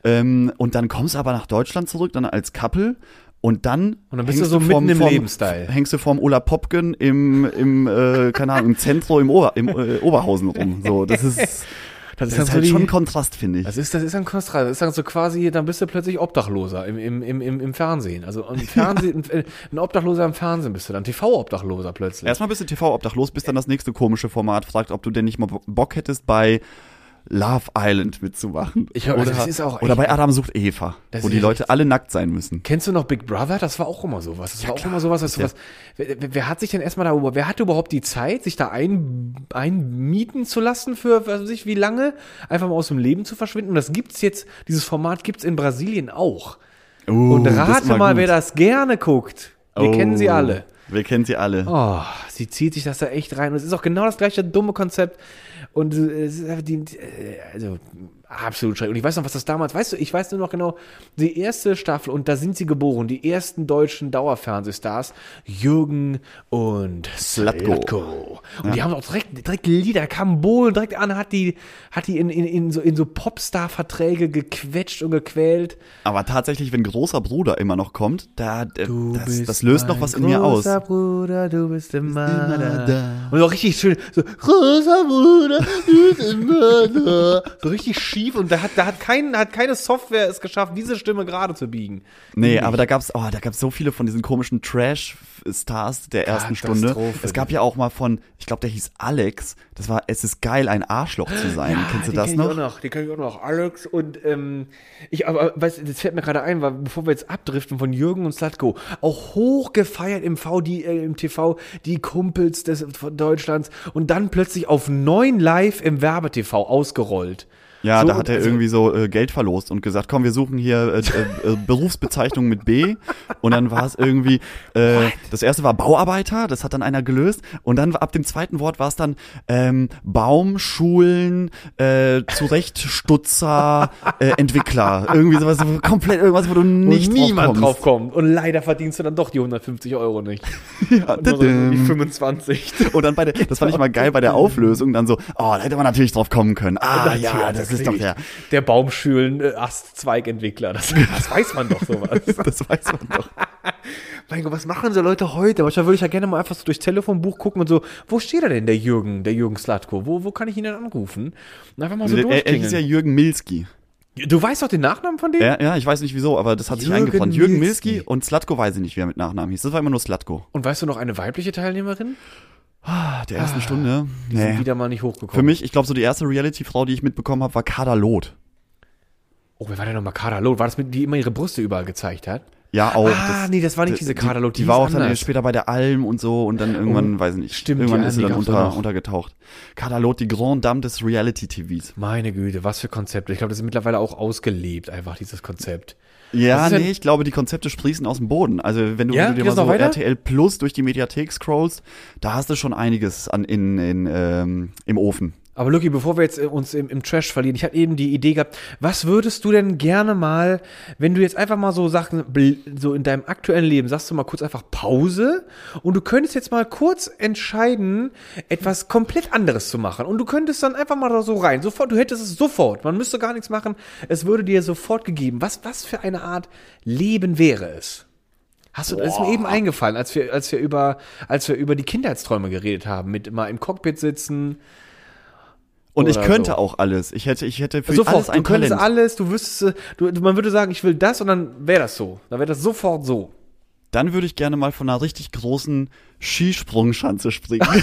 ähm, und dann kommst du aber nach Deutschland zurück, dann als Couple und dann Und dann bist du hängst so mitten im Lebenstyle. Hängst du vorm Ola Popken im, im äh, keine Ahnung, im Zentrum im, Ober, im äh, Oberhausen rum. So, das ist, <laughs> das Das ist, ist dann so halt die- schon ein Kontrast, finde ich. Das ist, das ist ein Kontrast. Das ist dann so quasi, dann bist du plötzlich Obdachloser im, im, im, im, Fernsehen. Also im <laughs> Fernsehen, ein Obdachloser im Fernsehen bist du dann. TV-Obdachloser plötzlich. Erstmal bist du TV-obdachlos, bis dann das nächste komische Format fragt, ob du denn nicht mal Bock hättest, bei Love Island mitzumachen. Ich hör- oder, das ist auch oder bei Adam sucht Eva, wo die Leute alle nackt sein müssen. Kennst du noch Big Brother? Das war auch immer sowas. Das war auch klar. immer sowas. Das Ja. was, wer, wer- hat sich denn erstmal darüber, wer hatte überhaupt die Zeit, sich da ein, einmieten zu lassen für, was weiß ich, wie lange? Einfach mal aus dem Leben zu verschwinden. Und das gibt's jetzt, dieses Format gibt's in Brasilien auch. Und das ist rate mal, gut. wer das gerne guckt. Wir Oh. kennen sie alle. Wir kennen sie alle. Oh, sie zieht sich das da echt rein. Und es ist auch genau das gleiche dumme Konzept. Und äh, die, also absolut schrecklich. Und ich weiß noch, was das damals, weißt du, ich weiß nur noch genau, die erste Staffel, und da sind sie geboren, die ersten deutschen Dauerfernsehstars, Jürgen und Slatko. Und die haben auch direkt, direkt Lieder, da kam Bohlen direkt an, hat die, hat die in, in, in so, in so Popstar-Verträge gequetscht und gequält. Aber tatsächlich, wenn großer Bruder immer noch kommt, da, äh, Du das, das löst noch was in mir aus. Großer Bruder, du bist immer, immer da, da. Und auch richtig schön, so, großer Bruder, du bist immer da. So richtig schief und da hat, da hat, kein, hat keine Software es geschafft, diese Stimme gerade zu biegen. Nee, aber da gab's, oh, da gab's so viele von diesen komischen Trash-Stars der ersten Stunde. Es gab ja auch mal von, ich glaube, der hieß Alex. Das war, es ist geil, ein Arschloch zu sein. Kennst du das noch? Noch? Die kenn ich auch noch. Alex und ähm, ich, aber weißt, das fällt mir gerade ein, weil bevor wir jetzt abdriften von Jürgen und Slatko, auch hoch gefeiert im V, die, äh, im TV, die Kumpels des von Deutschlands und dann plötzlich auf neun live im Werbetv ausgerollt. Ja, So, da hat er irgendwie so äh, Geld verlost und gesagt, komm, wir suchen hier äh, äh, äh, Berufsbezeichnung mit B. Und dann war es irgendwie, äh, das erste war Bauarbeiter, das hat dann einer gelöst. Und dann ab dem zweiten Wort war es dann ähm, Baum, Schulen, äh, Zurechtstutzer, äh, Entwickler. Irgendwie sowas, so komplett irgendwas, wo du nicht und niemand drauf kommt. Und leider verdienst du dann doch die 150 Euro nicht. <laughs> Ja, Nur so die 25. und dann bei der, das fand ich mal geil bei der <laughs> Auflösung, dann so, oh, da hätte man natürlich drauf kommen können. Ah, ja, das ist doch der, Der Baumschülen äh, Ast-Zweigentwickler. Das, das weiß man doch sowas. <laughs> das weiß man doch. <laughs> mein Gott, was machen so Leute heute? Manchmal würde ich ja gerne mal einfach so durchs Telefonbuch gucken und so, wo steht er denn, der Jürgen, der Jürgen Slatko? Wo, wo kann ich ihn denn anrufen? Und einfach mal so er, er hieß ja. Jürgen Milski. Du weißt doch den Nachnamen von dem? Ja, ja, ich weiß nicht wieso, aber das hat sich Jürgen eingebrannt. Jürgen Milski. Milski und Slatko weiß ich nicht, wer mit Nachnamen hieß. Das war immer nur Slatko. Und weißt du noch eine weibliche Teilnehmerin? Ah, der ersten Stunde. Die sind Nee. wieder mal nicht hochgekommen. Für mich, ich glaube, so die erste Reality-Frau, die ich mitbekommen habe, war Kader Loth. Oh, wer war denn nochmal Kader Loth? War das mit, die immer ihre Brüste überall gezeigt hat? Ja, auch. Ah, nee, das war nicht diese Kader Loth, Die, die war auch dann anders. später bei der Alm und so und dann irgendwann, Oh, weiß ich nicht. stimmt, Irgendwann ist sie dann unter, untergetaucht. Kader Loth, die Grand Dame des Reality-TVs. Meine Güte, was für Konzepte. Ich glaube, das ist mittlerweile auch ausgelebt, einfach dieses Konzept. Ja, nee, ich glaube, die Konzepte sprießen aus dem Boden. Also wenn du, Ja? wenn du dir mal so? RTL Plus durch die Mediathek scrollst, da hast du schon einiges an in, in ähm, im Ofen. Aber Lucky, bevor wir jetzt äh, uns im, im Trash verlieren, ich hatte eben die Idee gehabt, was würdest du denn gerne mal, wenn du jetzt einfach mal so Sachen, so in deinem aktuellen Leben, sagst du mal kurz einfach Pause und du könntest jetzt mal kurz entscheiden, etwas komplett anderes zu machen. Und du könntest dann einfach mal da so rein, sofort, du hättest es sofort, man müsste gar nichts machen, es würde dir sofort gegeben. Was, was für eine Art Leben wäre es? Hast du, das ist mir eben eingefallen, als wir, als wir über, als wir über die Kindheitsträume geredet haben, mit mal im Cockpit sitzen, Und ich könnte so. auch alles. Ich hätte, ich hätte für Sofort, alles ein du könntest Talent. alles, du wüsstest, äh, du, du- man würde sagen, ich will das und dann wäre das so. Dann wäre das sofort so. Dann würde ich gerne mal von einer richtig großen Skisprungschanze springen. <laughs>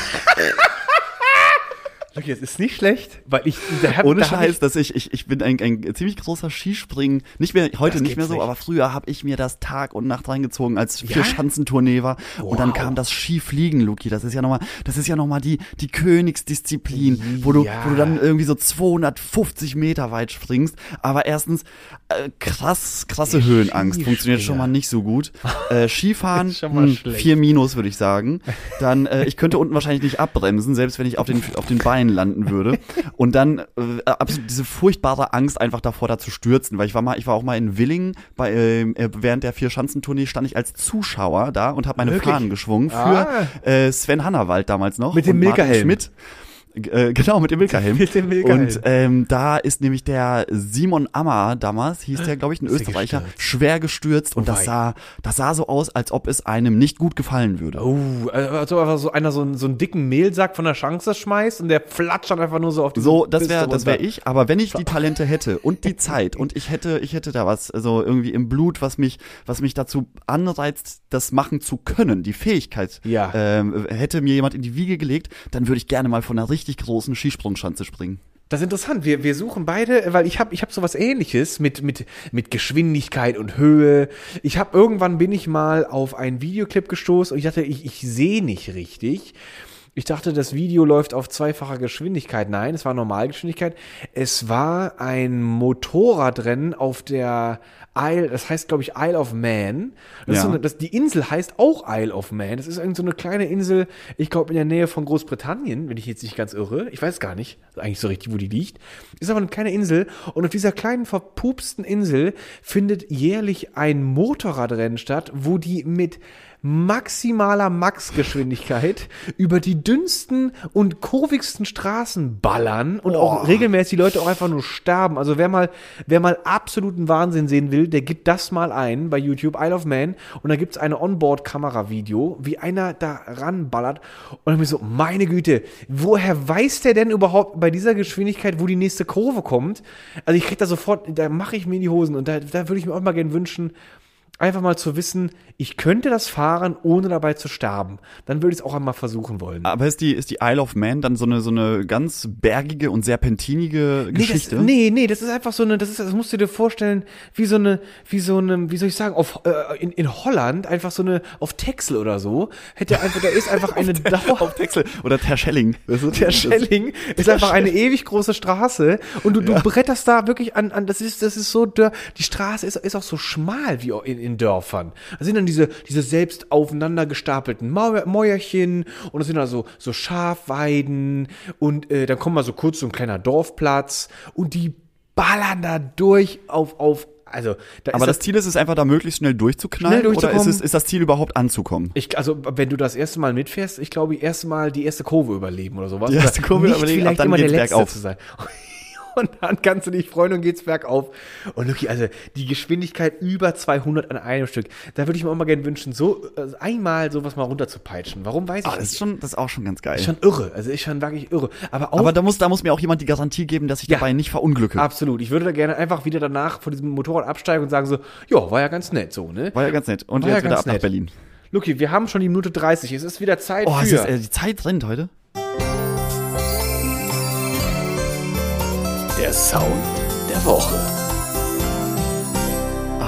Okay, das ist nicht schlecht, weil ich, <laughs> da hab, Ohne da Scheiß, dass ich, ich, ich bin ein, ein ziemlich großer Skispringen. Nicht mehr, heute nicht mehr so, nicht. aber früher habe ich mir das Tag und Nacht reingezogen, als Ja? vier Schanzentournee war. Und dann Wow. kam das Skifliegen, Luki. Das ist ja nochmal, das ist ja nochmal die, die Königsdisziplin, wo du, Ja. wo du dann irgendwie so 250 Meter weit springst. Aber erstens, äh, krass, krasse Höhenangst. Funktioniert schon mal nicht so gut. Äh, Skifahren, <laughs> mal hm, vier Minus, würde ich sagen. Dann, äh, ich könnte unten wahrscheinlich nicht abbremsen, selbst wenn ich auf den, auf den Beinen landen würde. Und dann äh, absolut diese furchtbare Angst, einfach davor da zu stürzen. Weil ich war mal, ich war auch mal in Willingen, bei, ähm, äh, während der Vier-Schanzentournee stand ich als Zuschauer da und habe meine Wirklich? Fahnen geschwungen für Ah. äh, Sven Hannawald damals noch. Mit dem Milka-Helm. Schmidt. Äh, <laughs> genau, mit dem Milka-Helm. Mit dem Milka-Helm. Und ähm, da ist nämlich der Simon Ammer damals, hieß der, glaube ich, ein der Österreicher, gestürzt? schwer gestürzt und Oh das sah, das sah so aus, als ob es einem nicht gut gefallen würde. Oh, also einfach so einer so, einen- so einen dicken Mehlsack von der Chance schmeißt und der flatscht dann einfach nur so auf die So, das wäre das wär ich, aber wenn ich die Talente hätte und die <laughs> Zeit und ich hätte ich hätte da was also irgendwie im Blut, was mich was mich dazu anreizt, das machen zu können, die Fähigkeit, Ja. ähm, hätte mir jemand in die Wiege gelegt, dann würde ich gerne mal von einer richtig großen Skisprungschanze springen. Das ist interessant. Wir, wir suchen beide, weil ich habe ich hab sowas ähnliches mit, mit, mit Geschwindigkeit und Höhe. Ich habe irgendwann bin ich mal auf einen Videoclip gestoßen und ich dachte, ich, ich sehe nicht richtig. Ich dachte, das Video läuft auf zweifacher Geschwindigkeit. Nein, es war Normalgeschwindigkeit. Es war ein Motorradrennen auf der Isle, das heißt, glaube ich, Isle of Man. Das Ja. so eine, das, die Insel heißt auch Isle of Man. Das ist irgend so eine kleine Insel, ich glaube, in der Nähe von Großbritannien, wenn ich jetzt nicht ganz irre. Ich weiß gar nicht eigentlich so richtig, wo die liegt. Ist aber eine kleine Insel. Und auf dieser kleinen, verpupsten Insel findet jährlich ein Motorradrennen statt, wo die mit maximaler Maxgeschwindigkeit <laughs> über die dünnsten und kurvigsten Straßen ballern und auch regelmäßig die Leute auch einfach nur sterben. Also wer mal, wer mal absoluten Wahnsinn sehen will, der gibt das mal ein bei YouTube, Isle of Man, und da gibt's eine Onboard-Kamera-Video, wie einer da ranballert. Und dann bin ich so, meine Güte, woher weiß der denn überhaupt bei dieser Geschwindigkeit, wo die nächste Kurve kommt? Also ich krieg da sofort, da mache ich mir in die Hosen. Und da, da würde ich mir auch mal gerne wünschen, einfach mal zu wissen, ich könnte das fahren, ohne dabei zu sterben. Dann würde ich es auch einmal versuchen wollen. Aber ist die, ist die Isle of Man dann so eine, so eine ganz bergige und serpentinige Geschichte? Nee, das, nee, nee, das ist einfach so eine, das ist, das musst du dir vorstellen, wie so eine, wie so eine, wie soll ich sagen, auf, äh, in, in Holland, einfach so eine, auf Texel oder so, hätte einfach, da ist einfach <laughs> eine Dauer, <laughs> Auf Texel oder Terschelling. Das ist- der Schelling <laughs> ist einfach eine ewig große Straße und du, du bretterst da wirklich an, an das ist, das ist so, die Straße ist, ist auch so schmal wie in, in Dörfern. Da sind dann diese, diese selbst aufeinander gestapelten Mauer, Mäuerchen und es sind da so, so Schafweiden und äh, dann kommt mal so kurz so ein kleiner Dorfplatz und die ballern da durch auf, auf, also, da Aber ist das Ziel ist es einfach, da möglichst schnell durchzuknallen? Schnell Oder ist, es, ist das Ziel überhaupt anzukommen? Ich, also, wenn du das erste Mal mitfährst, ich glaube, erste Mal die erste Kurve überleben oder sowas. Die erste Oder Kurve nicht überleben, vielleicht dann immer der Letzte bergauf. zu sein. <laughs> Und dann kannst du dich freuen und geht's bergauf. Und wirklich, also die Geschwindigkeit über 200 an einem Stück. Da würde ich mir auch mal gerne wünschen, so äh, einmal sowas mal runterzupeitschen. Warum weiß ich das nicht. ist schon, das ist auch schon ganz geil. Ist schon irre. Also ist schon wirklich irre. Aber auch Aber da muss, da muss mir auch jemand die Garantie geben, dass ich Ja. dabei nicht verunglücke. absolut. Ich würde da gerne einfach wieder danach von diesem Motorrad absteigen und sagen so, ja, war ja ganz nett so, ne? War ja ganz nett. Und War ja jetzt wieder ganz ab nach nett. Berlin. Luki, wir haben schon die Minute 30. Es ist wieder Zeit Oh, für ist, äh, die Zeit rennt heute. Sound der Woche.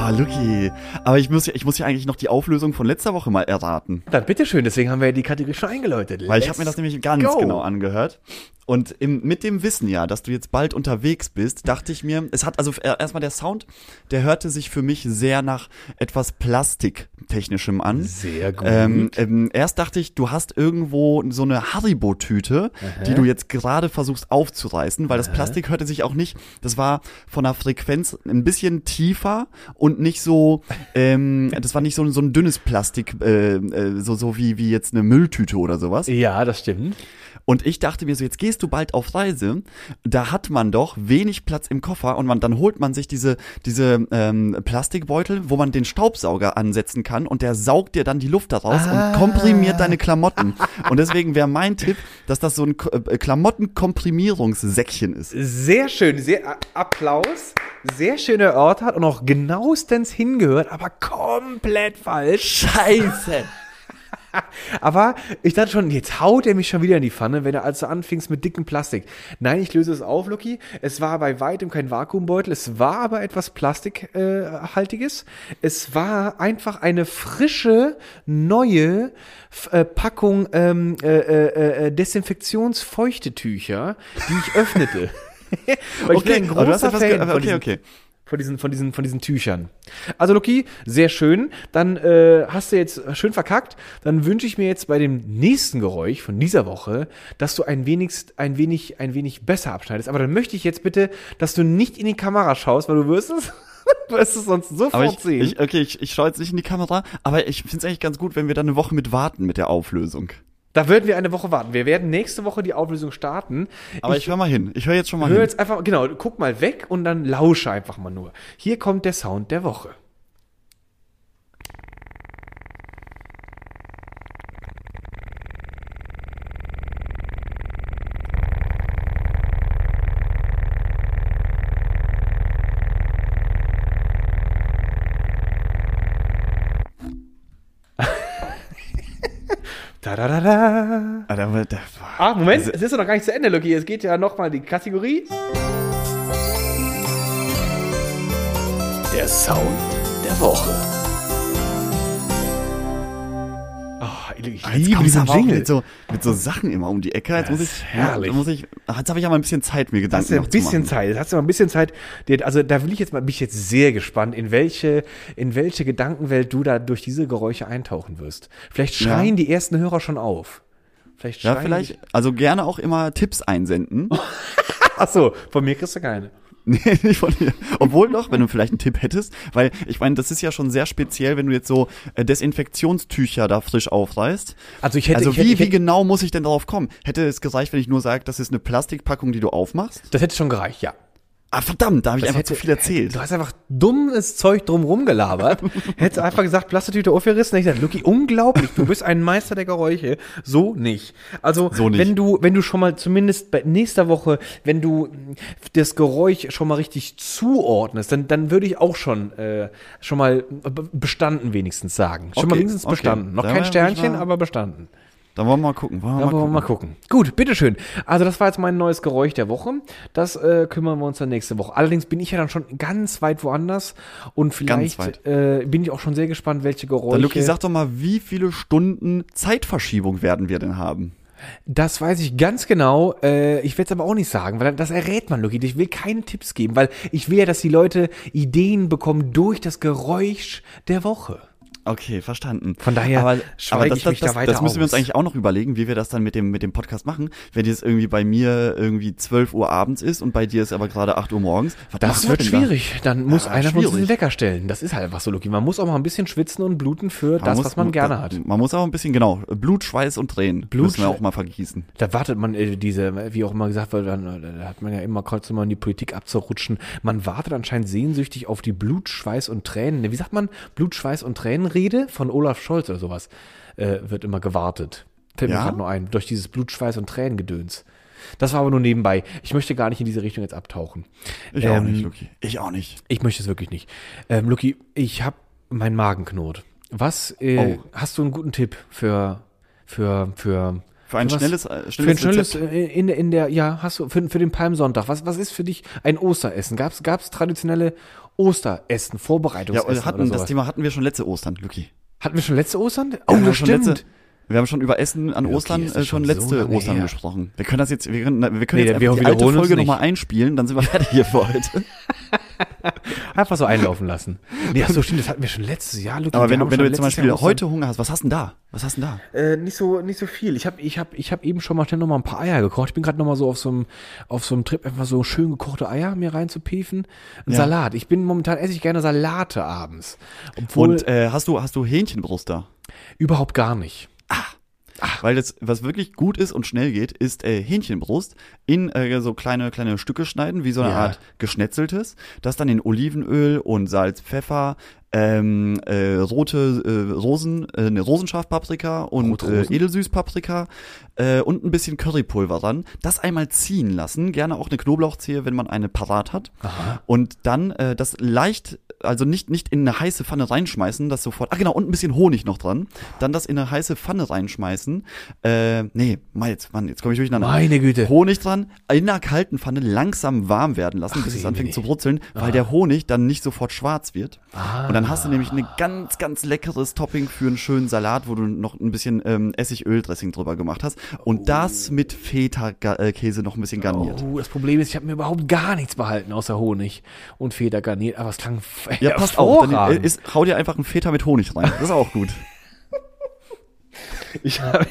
Ah, Lucky. Aber ich muss, ja- ich muss ja eigentlich noch die Auflösung von letzter Woche mal erraten. Dann bitteschön, deswegen haben wir ja die Kategorie schon eingeläutet. Weil ich Let's habe mir das nämlich ganz go. genau angehört. Und im, mit dem Wissen ja, dass du jetzt bald unterwegs bist, dachte ich mir, es hat also äh, erstmal der Sound, der hörte sich für mich sehr nach etwas Plastiktechnischem an. Sehr gut. Ähm, ähm, erst dachte ich, du hast irgendwo so eine Haribo-Tüte, die du jetzt gerade versuchst aufzureißen, weil das Plastik hörte sich auch nicht, das war von der Frequenz ein bisschen tiefer und nicht so, ähm, das war nicht so, so ein dünnes Plastik, äh, äh, so, so wie, wie jetzt eine Mülltüte oder sowas. ja, das stimmt. Und ich dachte mir so, jetzt gehst du bald auf Reise, da hat man doch wenig Platz im Koffer und man, dann holt man sich diese, diese ähm, Plastikbeutel, wo man den Staubsauger ansetzen kann und der saugt dir dann die Luft daraus Ah. und komprimiert deine Klamotten. Und deswegen wäre mein Tipp, dass das so ein äh, Klamottenkomprimierungssäckchen ist. Sehr schön, sehr Applaus. Sehr schön erörtert und auch genauestens hingehört, aber komplett falsch. Scheiße! <laughs> Aber ich dachte schon, jetzt haut er mich schon wieder in die Pfanne, wenn er also anfingst mit dicken Plastik. Nein, ich löse es auf, Lucky. Es war bei weitem kein Vakuumbeutel, es war aber etwas Plastikhaltiges. es war einfach eine frische, neue äh, Packung ähm, äh, äh, äh, Desinfektionsfeuchtetücher, die ich öffnete. <laughs> Ich bin ein großer ge- Fan okay, okay. Von diesen, von diesen, von diesen Tüchern. Also Loki, sehr schön. Dann äh, hast du jetzt schön verkackt. Dann wünsche ich mir jetzt bei dem nächsten Geräusch von dieser Woche, dass du ein wenig, ein wenig, ein wenig besser abschneidest. Aber dann möchte ich jetzt bitte, dass du nicht in die Kamera schaust, weil du wirst es, du <laughs> wirst es sonst sofort ich, sehen. ich, okay, ich, ich schaue jetzt nicht in die Kamera, aber ich finde es eigentlich ganz gut, wenn wir dann eine Woche mit warten mit der Auflösung. Da würden wir eine Woche warten. Wir werden nächste Woche die Auflösung starten. Aber ich, höre mal hin. Ich höre jetzt schon mal Hör hin. jetzt einfach, genau, guck mal weg und dann lausche einfach mal nur. Hier kommt der Sound der Woche. Da. Ah, da, da, Ah, Moment, es ist doch noch gar nicht zu Ende, Lucky. Es geht ja nochmal die Kategorie. Der Sound der Woche. Ich Jetzt liebe diesen Jingle. Mit so, mit so Sachen immer um die Ecke. Jetzt muss Das ich, ist herrlich. Ja, muss ich, jetzt habe ich aber ein bisschen Zeit, mir Gedanken Hast du ein bisschen. Zeit. Jetzt hast du mal ein bisschen Zeit. Also da will ich jetzt mal, bin ich jetzt sehr gespannt, in welche, in welche Gedankenwelt du da durch diese Geräusche eintauchen wirst. Vielleicht schreien die ersten Hörer schon auf. Vielleicht Ja, schreien vielleicht, also gerne auch immer Tipps einsenden. <laughs> Ach so, von mir kriegst du keine. Nee, <laughs> nicht von dir. Obwohl doch, wenn du vielleicht einen Tipp hättest, weil ich meine, das ist ja schon sehr speziell, wenn du jetzt so äh, Desinfektionstücher da frisch aufreißt. Also ich hätte, also ich wie, hätte, ich wie hätte genau muss ich denn darauf kommen? Hätte es gereicht, wenn ich nur sage, das ist eine Plastikpackung, die du aufmachst? das hätte schon gereicht, ja. Ah, verdammt, da habe ich Das einfach hätte- zu viel erzählt. Du hast einfach dummes Zeug drumrum gelabert. <laughs> Hättest einfach gesagt, Plastiktüte aufgerissen. Ich gesagt, Lucky, unglaublich, du bist ein Meister der Geräusche. So nicht. Also, So nicht. wenn du, wenn du schon mal zumindest bei nächster Woche, wenn du das Geräusch schon mal richtig zuordnest, dann, dann würde ich auch schon, äh, schon mal bestanden wenigstens sagen. Schon mal Okay, wenigstens okay. bestanden. Noch Da kein Sternchen, mal- aber bestanden. Dann wollen wir mal gucken. Wollen wir Da mal wollen wir mal gucken. Gut, bitteschön. Also das war jetzt mein neues Geräusch der Woche. Das äh, kümmern wir uns dann nächste Woche. Allerdings bin ich ja dann schon ganz weit woanders und vielleicht. Äh, bin ich auch schon sehr gespannt, welche Geräusche. Dann Luki, sag doch mal, wie viele Stunden Zeitverschiebung werden wir denn haben? das weiß ich ganz genau. Äh, ich werde es aber auch nicht sagen, weil das errät man, Luki. Ich will keine Tipps geben, weil ich will ja, dass die Leute Ideen bekommen durch das Geräusch der Woche. Okay, verstanden. Von daher aber, aber das, das, mich da das, weiter das müssen wir uns eigentlich auch noch überlegen, wie wir das dann mit dem, mit dem Podcast machen. Wenn jetzt irgendwie bei mir irgendwie 12 Uhr abends ist und bei dir ist aber gerade 8 Uhr morgens. Was Das wird denn da? schwierig. Dann muss Ja, einer von uns schwierig. den Wecker stellen. Das ist halt einfach so, Luki. Man muss auch mal ein bisschen schwitzen und bluten für das, muss- was man gerne hat. Man muss auch ein bisschen, genau, Blut, Schweiß und Tränen Blut, müssen wir auch mal vergießen. Da wartet man äh, diese, wie auch immer gesagt wird, dann äh, da hat man ja immer kurz immer in die Politik abzurutschen. Man wartet anscheinend sehnsüchtig auf die Blut, Schweiß und Tränen. Wie sagt man? Blut, Schweiß und Tränenrede von Olaf Scholz oder sowas äh, wird immer gewartet. Fällt mir Ja? gerade nur ein, durch dieses Blut, Schweiß und Tränengedöns. Das war aber nur nebenbei. Ich möchte gar nicht in diese Richtung jetzt abtauchen. Ich auch Ähm, nicht, Luki. Ich auch nicht. Ich möchte es wirklich nicht. Ähm, Luki, ich habe meinen Magen knurrt. Was, äh, Oh. hast du einen guten Tipp für, für, für, Für ein was- schnelles, äh, für ein schnelles, schnelles, Rezept. äh, in, in der, ja, hast du, für, für den Palmsonntag, was, was ist für dich ein Osteressen? Gab's, gab's traditionelle Osteressen, Ja, Vorbereitungsessen wir hatten, das? Thema hatten wir schon letzte Ostern, Luki. Hatten wir schon letzte Ostern? Ja, Oh, wir haben das schon stimmt. letzte- Wir haben schon über Essen an Okay, Ostern äh, schon schon so letzte lange Ostern her. gesprochen. Wir können das jetzt, wir können, wir können Nee, jetzt wir die alte Folge nochmal einspielen, dann sind wir fertig hier für heute. <laughs> Einfach so einlaufen lassen. Nee, ach so, stimmt, das hatten wir schon letztes Jahr, Luki. Aber wenn, du- wenn du jetzt zum Beispiel heute Hunger hast, was hast denn da? Was hast denn da? Äh, nicht so nicht so viel. Ich habe ich hab, ich hab eben schon mal schnell noch mal ein paar Eier gekocht. Ich bin gerade noch mal so auf so einem auf so einem Trip einfach so schön gekochte Eier mir reinzupiefen. Ein Ja. Salat. Ich bin momentan esse ich gerne Salate abends, obwohl Und äh, hast du hast du Hähnchenbrust da? überhaupt gar nicht. Weil das, was wirklich gut ist und schnell geht, ist äh, Hähnchenbrust in äh, so kleine, kleine Stücke schneiden, wie so eine Ja. Art geschnetzeltes. Das dann in Olivenöl und Salz, Pfeffer, ähm, äh, rote äh, Rosen, äh, eine Rosenschafpaprika und äh? Edelsüßpaprika äh, und ein bisschen Currypulver ran. Das einmal ziehen lassen, gerne auch eine Knoblauchzehe, wenn man eine parat hat. Und dann äh, das leicht, also nicht, nicht in eine heiße Pfanne reinschmeißen, das sofort, ah genau, und ein bisschen Honig noch dran. Dann das in eine heiße Pfanne reinschmeißen. Äh, nee, mal jetzt, Mann, jetzt komme ich durcheinander. Meine Güte. Honig dran, in einer kalten Pfanne langsam warm werden lassen, Ach, bis es anfängt zu brutzeln, weil der Honig dann nicht sofort schwarz wird. Ah. Und dann hast du nämlich ein ganz, ganz leckeres Topping für einen schönen Salat, wo du noch ein bisschen ähm, Essigöl-Dressing drüber gemacht hast. Und das mit Feta-Käse noch ein bisschen garniert. Oh, das Problem ist, ich habe mir überhaupt gar nichts behalten außer Honig und Feta garniert, aber es klang Ja, passt auf. Dann äh, ist, hau dir einfach einen Feta mit Honig rein. Das ist auch gut. <laughs> Ich, hab,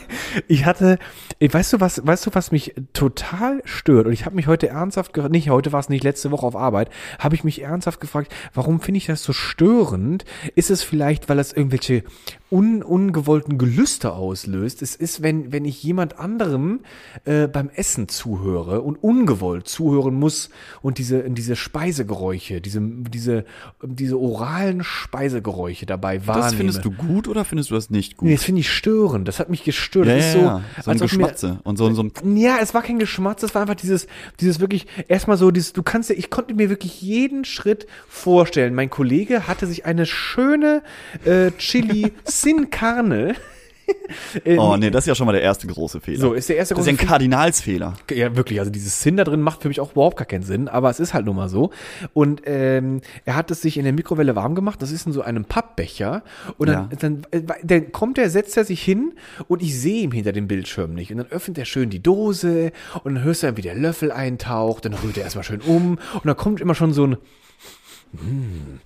ich hatte, weißt du was, weißt du was mich total stört? Und ich habe mich heute ernsthaft, ge- nicht heute war es nicht letzte Woche auf Arbeit, habe ich mich ernsthaft gefragt, warum finde ich das so störend? Ist es vielleicht, weil es irgendwelche un, ungewollten Gelüste auslöst? Es ist, wenn wenn ich jemand anderem äh, beim Essen zuhöre und ungewollt zuhören muss und diese diese Speisegeräusche, diese diese diese oralen Speisegeräusche dabei wahrnehme. Das findest du gut oder findest du das nicht gut? Nee, das finde ich störend. Das hat mich gestört. ja, das ist so, ja. So als ob mir- Geschmatze und so, so ja, es war kein Geschmatz, es war einfach dieses, dieses wirklich, erstmal so, dieses, du kannst ja, ich konnte mir wirklich jeden Schritt vorstellen. Mein Kollege hatte sich eine schöne äh, Chili Sin Carne <laughs> Oh nee, das ist ja schon mal der erste große Fehler. So, ist der erste das ist große ein Kardinalsfehler. Ja, wirklich. Also dieses Sinn da drin macht für mich auch überhaupt gar keinen Sinn, aber es ist halt nun mal so. Und ähm, er hat es sich in der Mikrowelle warm gemacht. Das ist in so einem Pappbecher. Und dann, Ja. dann, äh, dann kommt er, setzt er sich hin und ich sehe ihn hinter dem Bildschirm nicht. Und dann öffnet er schön die Dose und dann hörst du dann, wie der Löffel eintaucht. Dann rührt er erstmal schön um und dann kommt immer schon so ein Mm,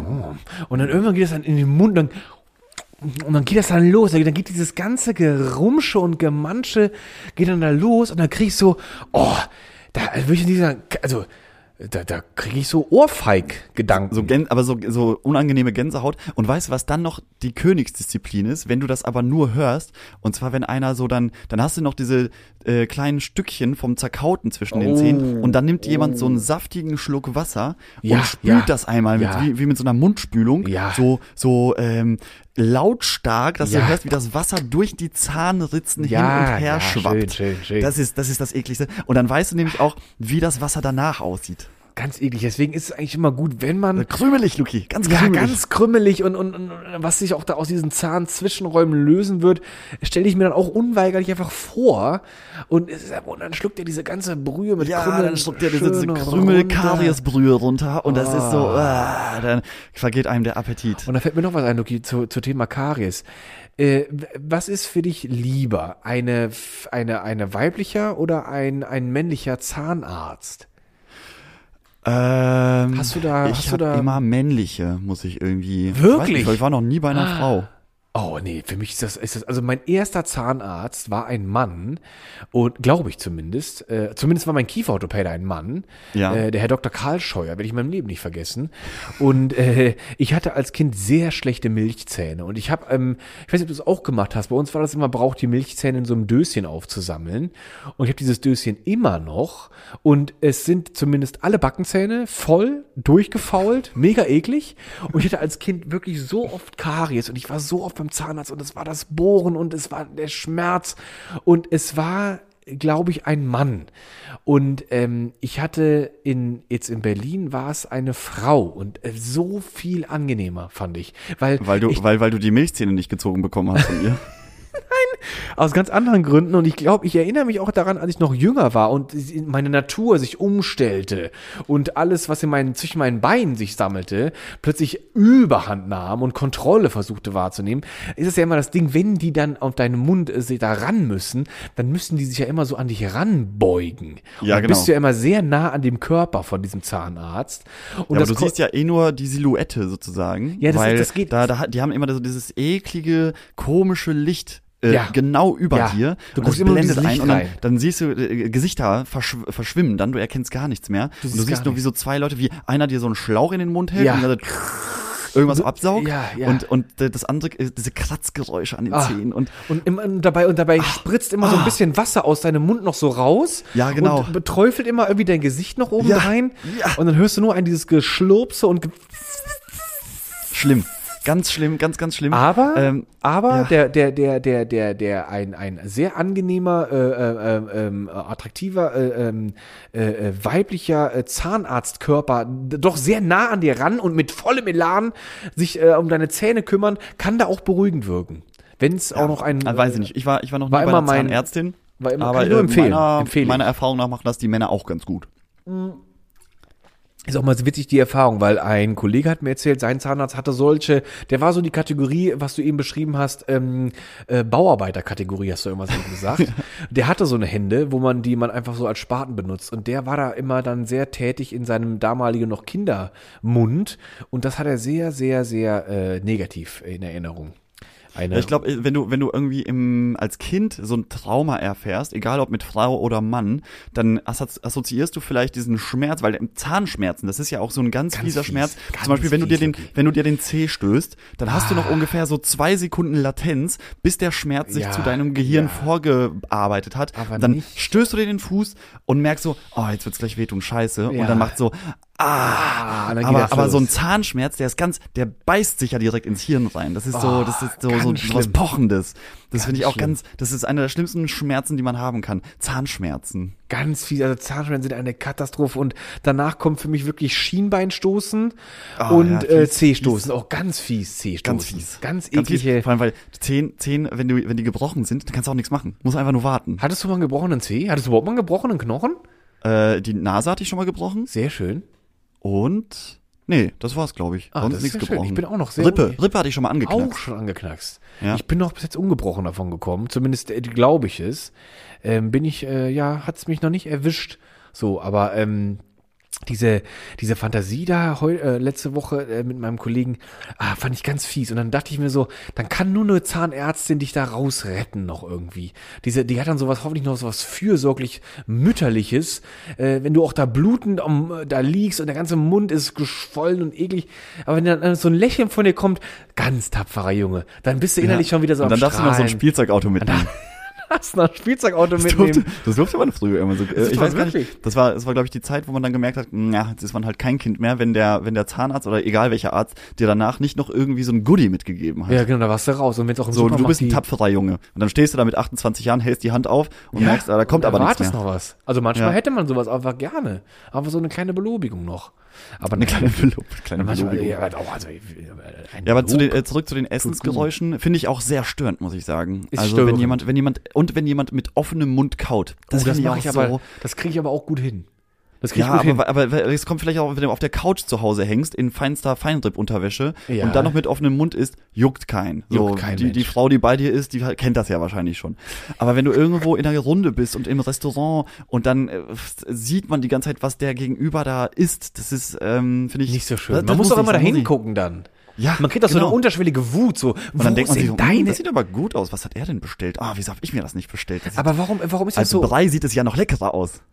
oh. und dann irgendwann geht es dann in den Mund, dann und dann geht das dann los, dann geht dieses ganze Gerumsche und Gemansche geht dann da los und dann krieg ich so, oh, da würde ich in dieser, also da, da kriege ich so Ohrfeig-Gedanken. So Gän aber so, so unangenehme Gänsehaut. Und weißt du, was dann noch die Königsdisziplin ist, wenn du das aber nur hörst? Und zwar, wenn einer so dann, dann hast du noch diese äh, kleinen Stückchen vom Zerkauten zwischen den Oh. Zähnen und dann nimmt jemand so einen saftigen Schluck Wasser Ja, und spült ja, das einmal mit, ja. wie, wie mit so einer Mundspülung. Ja. So, so ähm, lautstark, dass Ja. du hörst, wie das Wasser durch die Zahnritzen Ja, hin und her ja, schwappt. schön, schön, schön. Das ist, das ist das ekligste. Und dann weißt du nämlich auch, wie das Wasser danach aussieht. Ganz eklig. Deswegen ist es eigentlich immer gut, wenn man Krümelig, Luki, ganz ja, krümelig. ganz krümmelig und, und, und was sich auch da aus diesen Zahnzwischenräumen lösen wird, stelle ich mir dann auch unweigerlich einfach vor. Und, es ist, und dann schluckt er diese ganze Brühe mit Ja, Krümmeln dann schluckt er diese, diese schön krümel runter. und das ist so, Ah. ah, dann vergeht einem der Appetit. Und da fällt mir noch was ein, Luki, zu, zu Thema Karies. Äh, was ist für dich lieber? Eine, eine, eine weiblicher oder ein, ein männlicher Zahnarzt? Ähm, Hast du da- Ich hast du hab da- immer männliche, muss ich irgendwie. Wirklich? Ich, nicht, weil ich war noch nie bei einer Frau. Oh nee, für mich ist das, ist das, also mein erster Zahnarzt war ein Mann und glaube ich zumindest, äh, zumindest war mein Kieferorthopäde ein Mann, Ja. äh, der Herr Dr. Karl Scheuer, werde ich in meinem Leben nicht vergessen. Und äh, ich hatte als Kind sehr schlechte Milchzähne und ich habe, ähm, ich weiß nicht, ob du es auch gemacht hast, bei uns war das immer, braucht die Milchzähne in so einem Döschen aufzusammeln und ich habe dieses Döschen immer noch und es sind zumindest alle Backenzähne voll durchgefault, mega eklig und ich hatte als Kind wirklich so oft Karies und ich war so oft beim Zahnarzt und es war das Bohren und es war der Schmerz. Und es war glaube ich ein Mann. Und ähm, ich hatte in jetzt in Berlin war es eine Frau. Und äh, so viel angenehmer fand ich. Weil Weil du, ich, weil, weil du die Milchzähne nicht gezogen bekommen hast von ihr. <laughs> aus ganz anderen Gründen und ich glaube, ich erinnere mich auch daran, als ich noch jünger war und meine Natur sich umstellte und alles, was in meinen, zwischen meinen Beinen sich sammelte, plötzlich Überhand nahm und Kontrolle versuchte wahrzunehmen, ist es ja immer das Ding, wenn die dann auf deinen Mund äh, da ran müssen, dann müssen die sich ja immer so an dich ranbeugen. Ja, und genau. bist du ja immer sehr nah an dem Körper von diesem Zahnarzt. Und Ja, aber du siehst ja eh nur die Silhouette sozusagen. Ja, das weil das geht- Da, da, die haben immer so dieses eklige, komische Licht. Äh, Ja. genau über Ja. dir. Du und guckst das immer blendet ein und dann, dann siehst du äh, Gesichter verschw verschwimmen dann, du erkennst gar nichts mehr. und du siehst nur wie so zwei Leute, wie einer dir so einen Schlauch in den Mund hält Ja. und dann irgendwas absaugt Ja, ja. und und das andere äh, diese Kratzgeräusche an den Ah. Zähnen und Und, im, und dabei, und dabei spritzt immer so ein bisschen Wasser aus deinem Mund noch so raus. Ja, genau. Und beträufelt immer irgendwie dein Gesicht noch oben Ja, rein. ja. Und dann hörst du nur ein dieses Geschlurpse und Ge schlimm. Ganz schlimm, ganz, ganz schlimm. aber, Ähm, aber ja. der, der, der, der, der, der, ein, ein sehr angenehmer, äh, äh, äh, ähm, attraktiver, äh, ähm, äh, äh, weiblicher äh, Zahnarztkörper, doch sehr nah an dir ran und mit vollem Elan sich äh, um deine Zähne kümmern, kann da auch beruhigend wirken. Wenn es auch noch ein. Ah, weiß ich nicht. Ich war, ich war noch war nie bei immer einer mein- Zahnärztin. war immer- aber kann ich nur äh, empfehlen. Meiner, Empfehle ich. meiner Erfahrung nach machen das die Männer auch ganz gut. Ist auch mal so witzig die Erfahrung, weil ein Kollege hat mir erzählt, sein Zahnarzt hatte solche, der war so die Kategorie, was du eben beschrieben hast, ähm, äh, Bauarbeiterkategorie, hast du irgendwas gesagt. <laughs> Der hatte so eine Hände, wo man die man einfach so als Spaten benutzt. Und der war da immer dann sehr tätig in seinem damaligen noch Kindermund. Und das hat er sehr, sehr, sehr äh, negativ in Erinnerung. Eine, ich glaube, wenn du, wenn du irgendwie im, als Kind so ein Trauma erfährst, egal ob mit Frau oder Mann, dann assozi- assoziierst du vielleicht diesen Schmerz, weil Zahnschmerzen, das ist ja auch so ein ganz, Ganz fieser fies, Schmerz. ganz Zum Beispiel, wenn du dir den, wenn du dir den Zeh stößt, dann hast du noch Ah. ungefähr so zwei Sekunden Latenz, bis der Schmerz sich Ja, zu deinem Gehirn ja. vorgearbeitet hat. Aber dann nicht- stößt du dir den Fuß und merkst so, oh, jetzt wird's gleich wehtun, scheiße. Ja. Und dann macht so, Ah, Aber, aber so ein Zahnschmerz, der ist ganz, der beißt sich ja direkt ins Hirn rein. Das ist so, Oh, das ist so, so, so was schlimm. Pochendes. Das finde ich auch schlimm. ganz, das ist einer der schlimmsten Schmerzen, die man haben kann. Zahnschmerzen. ganz viel, also Zahnschmerzen sind eine Katastrophe und danach kommt für mich wirklich Schienbeinstoßen Ah, und ja, äh, C-Stoßen, auch ganz fies C-Stoßen. Ganz fies. Ganz eklige. Vor allem, weil Zehen, Zehen, wenn du, wenn die gebrochen sind, dann kannst du auch nichts machen. Muss einfach nur warten. Hattest du mal einen gebrochenen C? Hattest du überhaupt mal einen gebrochenen Knochen? Äh, die Nase hatte ich schon mal gebrochen. Sehr schön. Und, nee, das war's, glaube ich. Ah, Sonst nichts gebrochen. Ich bin auch noch sehr Rippe, Rippe hatte ich schon mal angeknackst. Auch schon angeknackst. Ja. Ich bin noch bis jetzt ungebrochen davon gekommen. Zumindest äh, glaube ich es. Ähm, bin ich, äh, ja, hat's mich noch nicht erwischt. So, aber ähm, diese, diese Fantasie da heu, äh, letzte Woche äh, mit meinem Kollegen, ah, fand ich ganz fies. Und dann dachte ich mir so, dann kann nur eine Zahnärztin dich da rausretten noch irgendwie. Diese, die hat dann sowas, hoffentlich noch sowas fürsorglich mütterliches, äh, wenn du auch da blutend am, da liegst und der ganze Mund ist geschwollen und eklig. Aber wenn dann äh, so ein Lächeln von dir kommt, ganz tapferer Junge, dann bist du innerlich schon wieder so Und dann am darfst du noch so ein Strahlen. Spielzeugauto mitnehmen. <laughs> Hast ein Spielzeugauto Das mitnehmen. durfte, das durfte man früher immer so. Äh, Das ich war weiß gar nicht. Das war, das war glaube ich die Zeit, wo man dann gemerkt hat, na, jetzt ist man halt kein Kind mehr, wenn der, wenn der Zahnarzt oder egal welcher Arzt dir danach nicht noch irgendwie so ein Goodie mitgegeben hat. Ja, genau, da warst du raus. Und wenn auch im so, du Supermarkt bist ein tapferer Junge. Und dann stehst du da mit 28 Jahren, hältst die Hand auf und merkst, ah, da kommt und aber nichts mehr. noch was. Also manchmal Ja. hätte man sowas einfach gerne. Aber so eine kleine Belobigung noch. Aber Eine kleine, Belob kleine manchmal, Belobigung. ja, Ja, also, aber zu den, äh, zurück zu den Essensgeräuschen finde ich auch sehr störend, muss ich sagen. Ist also störend. wenn jemand, wenn jemand und wenn jemand mit offenem Mund kaut, das, oh, das ich mache ich aber, so. das kriege ich aber auch gut hin. Das Ja, aber, aber, aber es kommt vielleicht auch, wenn du auf der Couch zu Hause hängst, in feinster Feinripp-Unterwäsche Ja. und dann noch mit offenem Mund isst, juckt kein. So, Juckt kein die, die. Frau, die bei dir ist, die kennt das ja wahrscheinlich schon. Aber wenn du irgendwo in einer Runde bist und im Restaurant und dann äh, sieht man die ganze Zeit, was der Gegenüber da isst, das ist, ähm, finde ich nicht so schön. Das, Man das muss doch immer da hingucken dann. Ja, Man kriegt auch so genau. eine unterschwellige Wut, so. Und dann denkt man sich so, hm, deine? das sieht aber gut aus. Was hat er denn bestellt? Ah, wieso habe ich mir das nicht bestellt? Das aber warum, warum ist das als so? Brei sieht es ja noch leckerer aus. <laughs>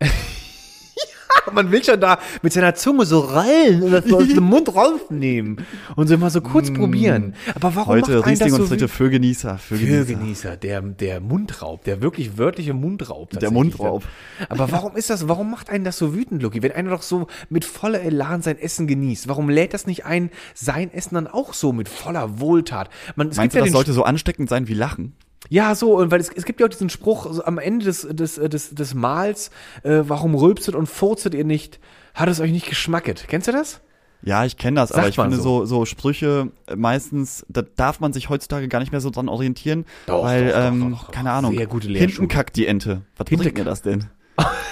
<laughs> Man will schon da mit seiner Zunge so rallen und das so aus dem Mund rausnehmen und so mal so kurz probieren. Aber warum Heute macht einen Riesling das und so Fritte für Genießer. Für Genießer. Genießer, der, der Mundraub, der wirklich wörtliche Mundraub. Der Mundraub. Aber warum ist das, warum macht einen das so wütend, Lucky? Wenn einer doch so mit voller Elan sein Essen genießt, warum lädt das nicht ein, sein Essen dann auch so mit voller Wohltat? Man, es Meinst du, ja das sollte so ansteckend sein wie Lachen? Ja, so, und weil es, es gibt ja auch diesen Spruch so am Ende des, des, des, des Mahls, äh, warum rülpstet und furzet ihr nicht? Hat es euch nicht geschmacket? Kennst du das? Ja, ich kenne das, aber Sagt ich man finde so. so, so Sprüche äh, meistens, da darf man sich heutzutage gar nicht mehr so dran orientieren, Doch, weil, doch, doch, ähm, keine Ahnung, Sehr gute hinten kackt die Ente. Was bringt mir das denn?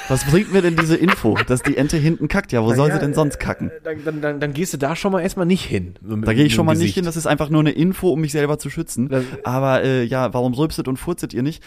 Was bringt mir denn diese Info, dass die Ente hinten kackt? Ja, wo soll ja, sie denn sonst kacken? Äh, Dann, dann, dann, dann gehst du da schon mal erstmal nicht hin. Da gehe ich schon mal nicht hin, das ist einfach nur eine Info, um mich selber zu schützen. Das- Aber äh, ja, warum rülpset und furzet ihr nicht?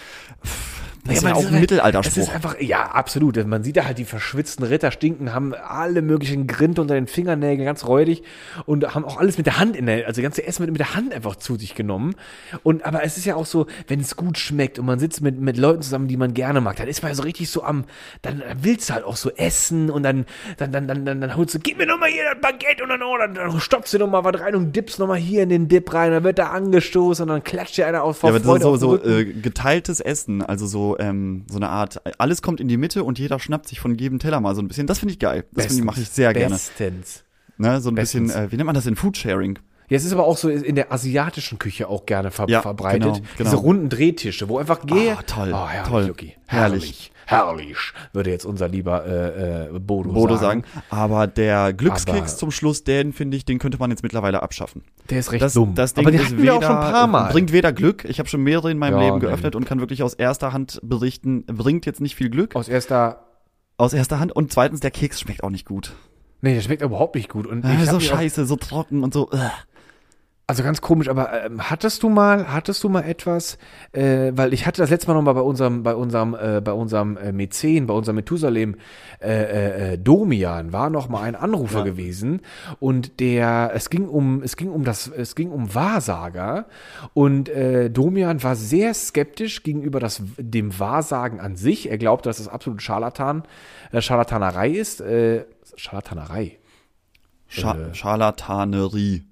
Pff, Das ist man ja auch ein halt- Mittelalterspruch. Es ist einfach, ja, absolut. Man sieht da halt die verschwitzten Ritter stinken, haben alle möglichen Grint unter den Fingernägeln, ganz räudig und haben auch alles mit der Hand in der, also das ganze Essen wird mit der Hand einfach zu sich genommen. Und, aber es ist ja auch so, wenn es gut schmeckt und man sitzt mit, mit Leuten zusammen, die man gerne mag, dann ist man ja so richtig so am, dann willst du halt auch so essen und dann, dann, dann, dann, dann, dann holst du, gib mir noch mal hier das Baguette und dann, oh, dann, dann stopfst du noch mal was rein und dippst noch mal hier in den Dip rein, dann wird da angestoßen und dann klatscht dir einer auf vor Ja, aber das ist Freude so, den so Rücken. äh, geteiltes Essen, also so ähm, so eine Art, alles kommt in die Mitte und jeder schnappt sich von jedem Teller mal so ein bisschen. Das finde ich geil. Das mache ich sehr gerne. Bestens. Ne, so ein Bestens. bisschen, äh, wie nennt man das in Foodsharing? Ja, es ist aber auch so in der asiatischen Küche auch gerne ver Ja, verbreitet. genau, genau. Diese runden Drehtische, wo einfach gehe. Ah, toll, Oh, herrlich, toll. Herrlich. Herrlich. Herrlich, würde jetzt unser lieber äh, äh, Bodo, Bodo sagen. sagen. Aber der Glückskeks Aber- zum Schluss, den finde ich, den könnte man jetzt mittlerweile abschaffen. Der ist recht Das, dumm. das Ding aber den ist weder, wir auch schon ein paar Mal. bringt weder Glück. Ich habe schon mehrere in meinem Ja, Leben nee. geöffnet und kann wirklich aus erster Hand berichten, bringt jetzt nicht viel Glück. Aus erster. Aus erster Hand. Und zweitens, der Keks schmeckt auch nicht gut. Nee, der schmeckt überhaupt nicht gut. Und ich so scheiße, so trocken und so. Äh. Also ganz komisch, aber ähm, hattest du mal, hattest du mal etwas, äh, weil ich hatte das letzte Mal noch mal bei unserem, bei unserem, äh, bei unserem äh, Mäzen, bei unserem Methusalem äh, äh, äh, Domian war noch mal ein Anrufer Ja. gewesen und der, es ging um, es ging um das, es ging um Wahrsager und äh, Domian war sehr skeptisch gegenüber das, dem Wahrsagen an sich. Er glaubte, dass es absolut Scharlatan, äh, Scharlatanerei ist, äh, Scharlatanerei. Scha Äh. Scharlatanerie.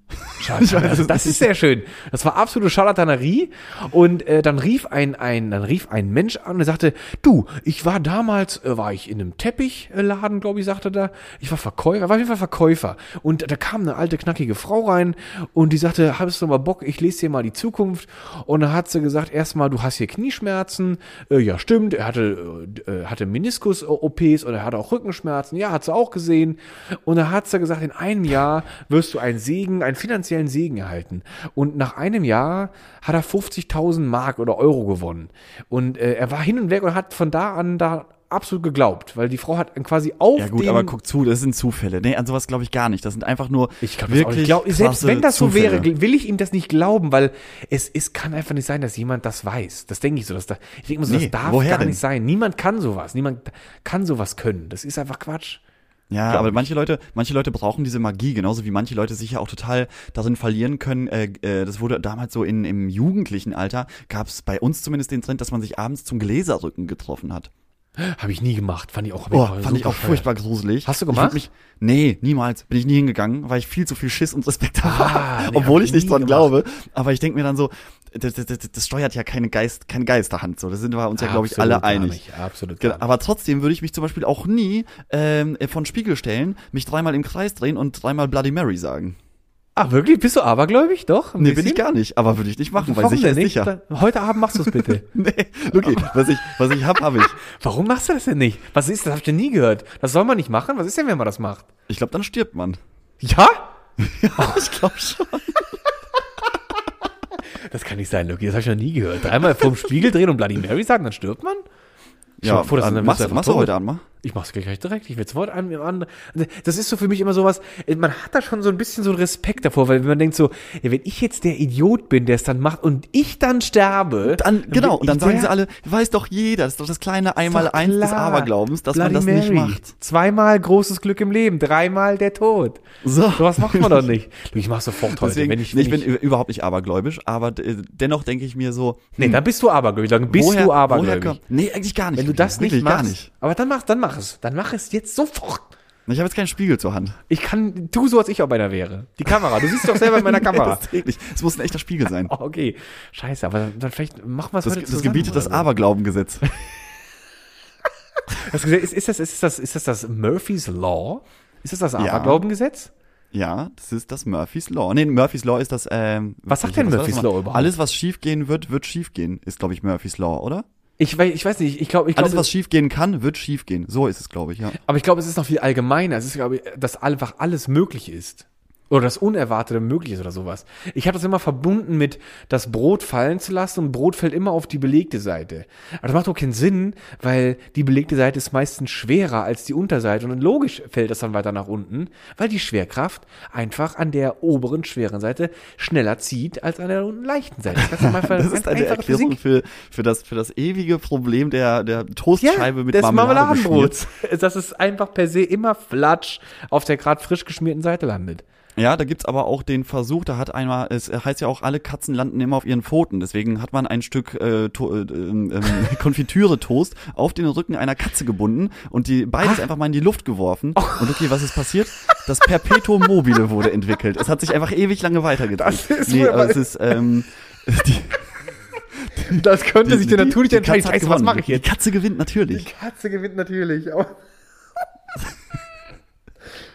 Also das ist sehr schön. Das war absolute Charlatanerie. Und äh, dann rief ein, ein, dann rief ein Mensch an und sagte, du, ich war damals, äh, war ich in einem Teppichladen, glaube ich, sagte da. Ich war Verkäufer, war auf jeden Fall Verkäufer. Und da kam eine alte, knackige Frau rein und die sagte, hast du mal Bock, ich lese dir mal die Zukunft. Und dann hat sie gesagt, erstmal, du hast hier Knieschmerzen. Äh, ja, stimmt. Er hatte, äh, hatte Meniskus-OPs und er hatte auch Rückenschmerzen. Ja, hat sie auch gesehen. Und dann hat sie gesagt, in einem Jahr wirst du einen Segen, einen finanziellen Segen erhalten. Und nach einem Jahr hat er 50.000 Mark oder Euro gewonnen. Und äh, er war hin und weg und hat von da an da absolut geglaubt, weil die Frau hat quasi auf Ja gut, aber guck zu, das sind Zufälle. Nee, an sowas glaube ich gar nicht. Das sind einfach nur ich glaube wirklich glaub, selbst wenn das so wäre, will ich ihm das nicht glauben, weil es, es kann einfach nicht sein, dass jemand das weiß. Das denke ich so. Dass da, ich denke mir so, Nee, das darf gar denn? nicht sein. Niemand kann sowas. Niemand kann sowas können. Das ist einfach Quatsch. Ja, aber manche Leute, manche Leute brauchen diese Magie, genauso wie manche Leute sich ja auch total darin verlieren können. Äh, äh, das wurde damals so in, im jugendlichen Alter, gab es bei uns zumindest den Trend, dass man sich abends zum Gläserrücken getroffen hat. Habe ich nie gemacht. Fand ich auch. Oh, fand ich auch furchtbar gruselig. Hast du gemacht? Mich, nee, niemals. Bin ich nie hingegangen, weil ich viel zu viel Schiss und Respekt habe. Ah, nee, hab Obwohl ich ich nicht dran gemacht. glaube. Aber ich denke mir dann so, das, das, das, steuert ja keine Geist, keine Geisterhand. So, da sind wir uns ja, glaube ich, alle einig. Nicht. Absolut. Genau, aber trotzdem würde ich mich zum Beispiel auch nie ähm, von Spiegel stellen, mich dreimal im Kreis drehen und dreimal Bloody Mary sagen. Ah, wirklich? Bist du abergläubig? Doch? Nee, bin ich bisschen? gar nicht, aber würde ich nicht machen, weil sicher ist nicht? sicher. Heute Abend machst du es bitte. <laughs> Nee, okay, was ich, was ich hab, habe ich. <laughs> Warum machst du das denn nicht? Was ist das? Hab ich denn nie gehört. Das soll man nicht machen? Was ist denn, wenn man das macht? Ich glaube, dann stirbt man. Ja? <laughs> ich glaube schon. Das kann nicht sein, Lucky. Das habe ich noch nie gehört. Dreimal vorm Spiegel drehen und Bloody Mary sagen, dann stirbt man? Dir Ja, vor, das ist äh, eine- machst, machst du heute Abend mal? Ich mach's gleich direkt. Ich will sofort an, an. Das ist so für mich immer sowas, man hat da schon so ein bisschen so einen Respekt davor, weil man denkt so, ja, wenn ich jetzt der Idiot bin, der es dann macht und ich dann sterbe. Dann, genau, bin und dann ich sagen sie alle, weiß doch jeder, das ist doch das kleine Einmal-Eins des klar. Aberglaubens, dass Bloody man das nicht Mary. macht. Zweimal großes Glück im Leben, dreimal der Tod. So. Sowas macht man doch nicht. <laughs> Ich mach's sofort heute. Deswegen, wenn ich, wenn ich bin ü- überhaupt nicht abergläubisch, aber äh, dennoch denke ich mir so, nee, dann bist du abergläubig. Dann bist woher, du woher abergläubig. kommt, nee, eigentlich gar nicht. Wenn du das nicht machst, gar nicht. aber dann mach, dann mach es. Dann mach es jetzt sofort. Ich habe jetzt keinen Spiegel zur Hand. Ich kann, tu so, als ich auch einer wäre. Die Kamera. Du siehst doch selber in meiner <laughs> Kamera. das nicht. Es muss ein echter Spiegel sein. Oh, <laughs> okay. Scheiße, aber dann, dann vielleicht machen wir es Das, heute das zusammen gebietet das so. Aberglaubengesetz. <laughs> Gesagt, ist, ist, das, ist, das, ist das das Murphy's Law? Ist das das Ja. Aberglaubengesetz? Ja, das ist das Murphy's Law. Nee, Murphy's Law ist das, ähm, Was sagt denn das Murphy's? Law überhaupt? Alles, was schiefgehen wird, wird schiefgehen, ist, glaube ich, Murphy's Law, oder? Ich, weiß- ich weiß nicht, ich glaube, ich Alles, glaube, was schiefgehen kann, wird schiefgehen. So ist es, glaube ich, ja. aber ich glaube, es ist noch viel allgemeiner. Es ist, glaube ich, dass einfach alles möglich ist. Oder das Unerwartete möglich ist oder sowas. Ich habe das immer verbunden mit das Brot fallen zu lassen und Brot fällt immer auf die belegte Seite. Aber das macht doch keinen Sinn, weil die belegte Seite ist meistens schwerer als die Unterseite und logisch fällt das dann weiter nach unten, weil die Schwerkraft einfach an der oberen schweren Seite schneller zieht als an der unten leichten Seite. <laughs> Das ist, Das ist eine Erklärung Physik. für, für, das, für das ewige Problem der, der Toastscheibe mit des. Marmeladenbrots. <laughs> Dass es einfach per se immer flatsch auf der gerade frisch geschmierten Seite landet. Ja, da gibt's aber auch den Versuch, da hat einmal, es heißt ja auch, alle Katzen landen immer auf ihren Pfoten. Deswegen hat man ein Stück äh, to, äh, ähm, <laughs> Konfitüre-Toast auf den Rücken einer Katze gebunden und die beides Ah. einfach mal in die Luft geworfen. Oh. Und okay, was ist passiert? Das Perpetuum mobile wurde entwickelt. Es hat sich einfach ewig lange weitergedreht. Das ist nee, aber es ist, ähm, <laughs> die, <laughs> Das könnte sich der die entscheiden. Scheiße, was mache ich jetzt? Die Katze gewinnt natürlich. Katze gewinnt natürlich.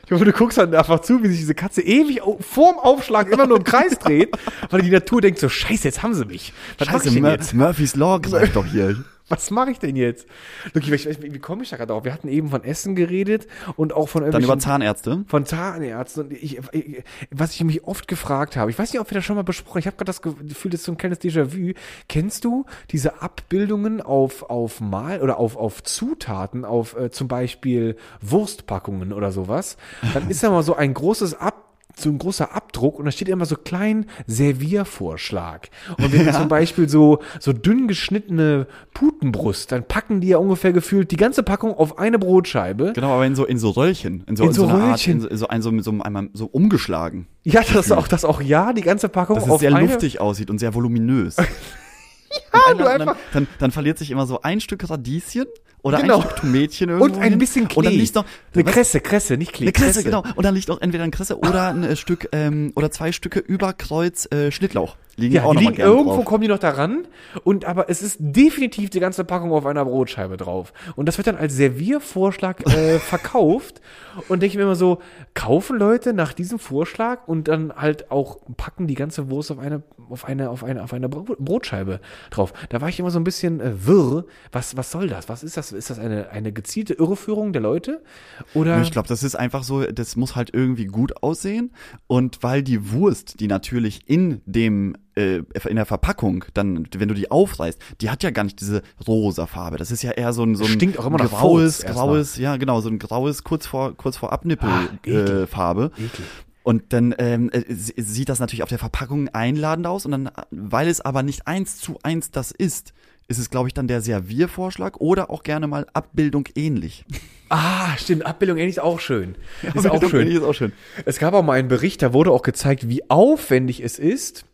Ich hoffe, du guckst dann einfach zu, wie sich diese Katze ewig vorm Aufschlag immer nur im Kreis dreht, <laughs> weil die Natur denkt so, scheiße, jetzt haben sie mich. Was Scheiße, ich denn jetzt? Murphy's Law greift doch hier. Was mache ich denn jetzt? Weiß, wie, komme ich da gerade drauf? Wir hatten eben von Essen geredet und auch von Dann über Zahnärzte. von Zahnärzten und ich, ich, was ich mich oft gefragt habe, ich weiß nicht, ob wir das schon mal besprochen, ich habe gerade das Gefühl, das ist so ein kleines Déjà-vu. Kennst du diese Abbildungen auf, auf Mal oder auf, auf Zutaten, auf äh, zum Beispiel Wurstpackungen oder sowas? Dann ist da mal so ein großes Ab so ein großer Abdruck und da steht immer so klein Serviervorschlag. Und wenn du zum Beispiel so, so dünn geschnittene Putenbrust, dann packen die ja ungefähr gefühlt die ganze Packung auf eine Brotscheibe. Genau, aber in so, in so Röllchen. In so, In so einer Röllchen. Art, in so, in so, in so, so einmal so umgeschlagen. Ja, das auch, das auch, ja, die ganze Packung Dass es auf sehr eine, luftig aussieht und sehr voluminös. <laughs> ja, du und dann, einfach- dann, dann verliert sich immer so ein Stück Radieschen oder Genau. ein Stück Tomätchen irgendwo Und ein bisschen Klee. Und dann liegt noch Eine was? Kresse, Kresse, nicht Klee. Eine Kresse, genau. Und dann liegt noch entweder ein Kresse oder ein äh, Stück ähm, oder zwei Stücke über Kreuz äh, Schnittlauch. Liegen Ja, auch die liegen irgendwo, drauf. kommen die noch daran. Und aber es ist definitiv die ganze Packung auf einer Brotscheibe drauf. Und das wird dann als Serviervorschlag äh, <laughs> verkauft. Und denke ich mir immer so, kaufen Leute nach diesem Vorschlag und dann halt auch packen die ganze Wurst auf eine, auf eine, auf eine, auf eine Bro- Brotscheibe drauf. Da war ich immer so ein bisschen äh, wirr. Was, was soll das? Was ist das? Ist das eine, eine gezielte Irreführung der Leute? Oder? Ich glaube, das ist einfach so, das muss halt irgendwie gut aussehen. Und weil die Wurst, die natürlich in dem äh, in der Verpackung, dann, wenn du die aufreißt, die hat ja gar nicht diese rosa Farbe. Das ist ja eher so ein, so ein Stinkt auch immer graues, graues, ja genau, so ein graues, kurz vor, kurz vor Abnippel Ah, eklig. äh. Eklig. Und dann ähm, äh, sieht das natürlich auf der Verpackung einladend aus und dann, weil es aber nicht eins zu eins das ist, ist es, glaube ich, dann der Serviervorschlag oder auch gerne mal Abbildung ähnlich. Ah, stimmt. Abbildung ähnlich ist auch schön. <laughs> Ist auch Abbildung schön. ähnlich Ist auch schön. Es gab auch mal einen Bericht, da wurde auch gezeigt, wie aufwendig es ist,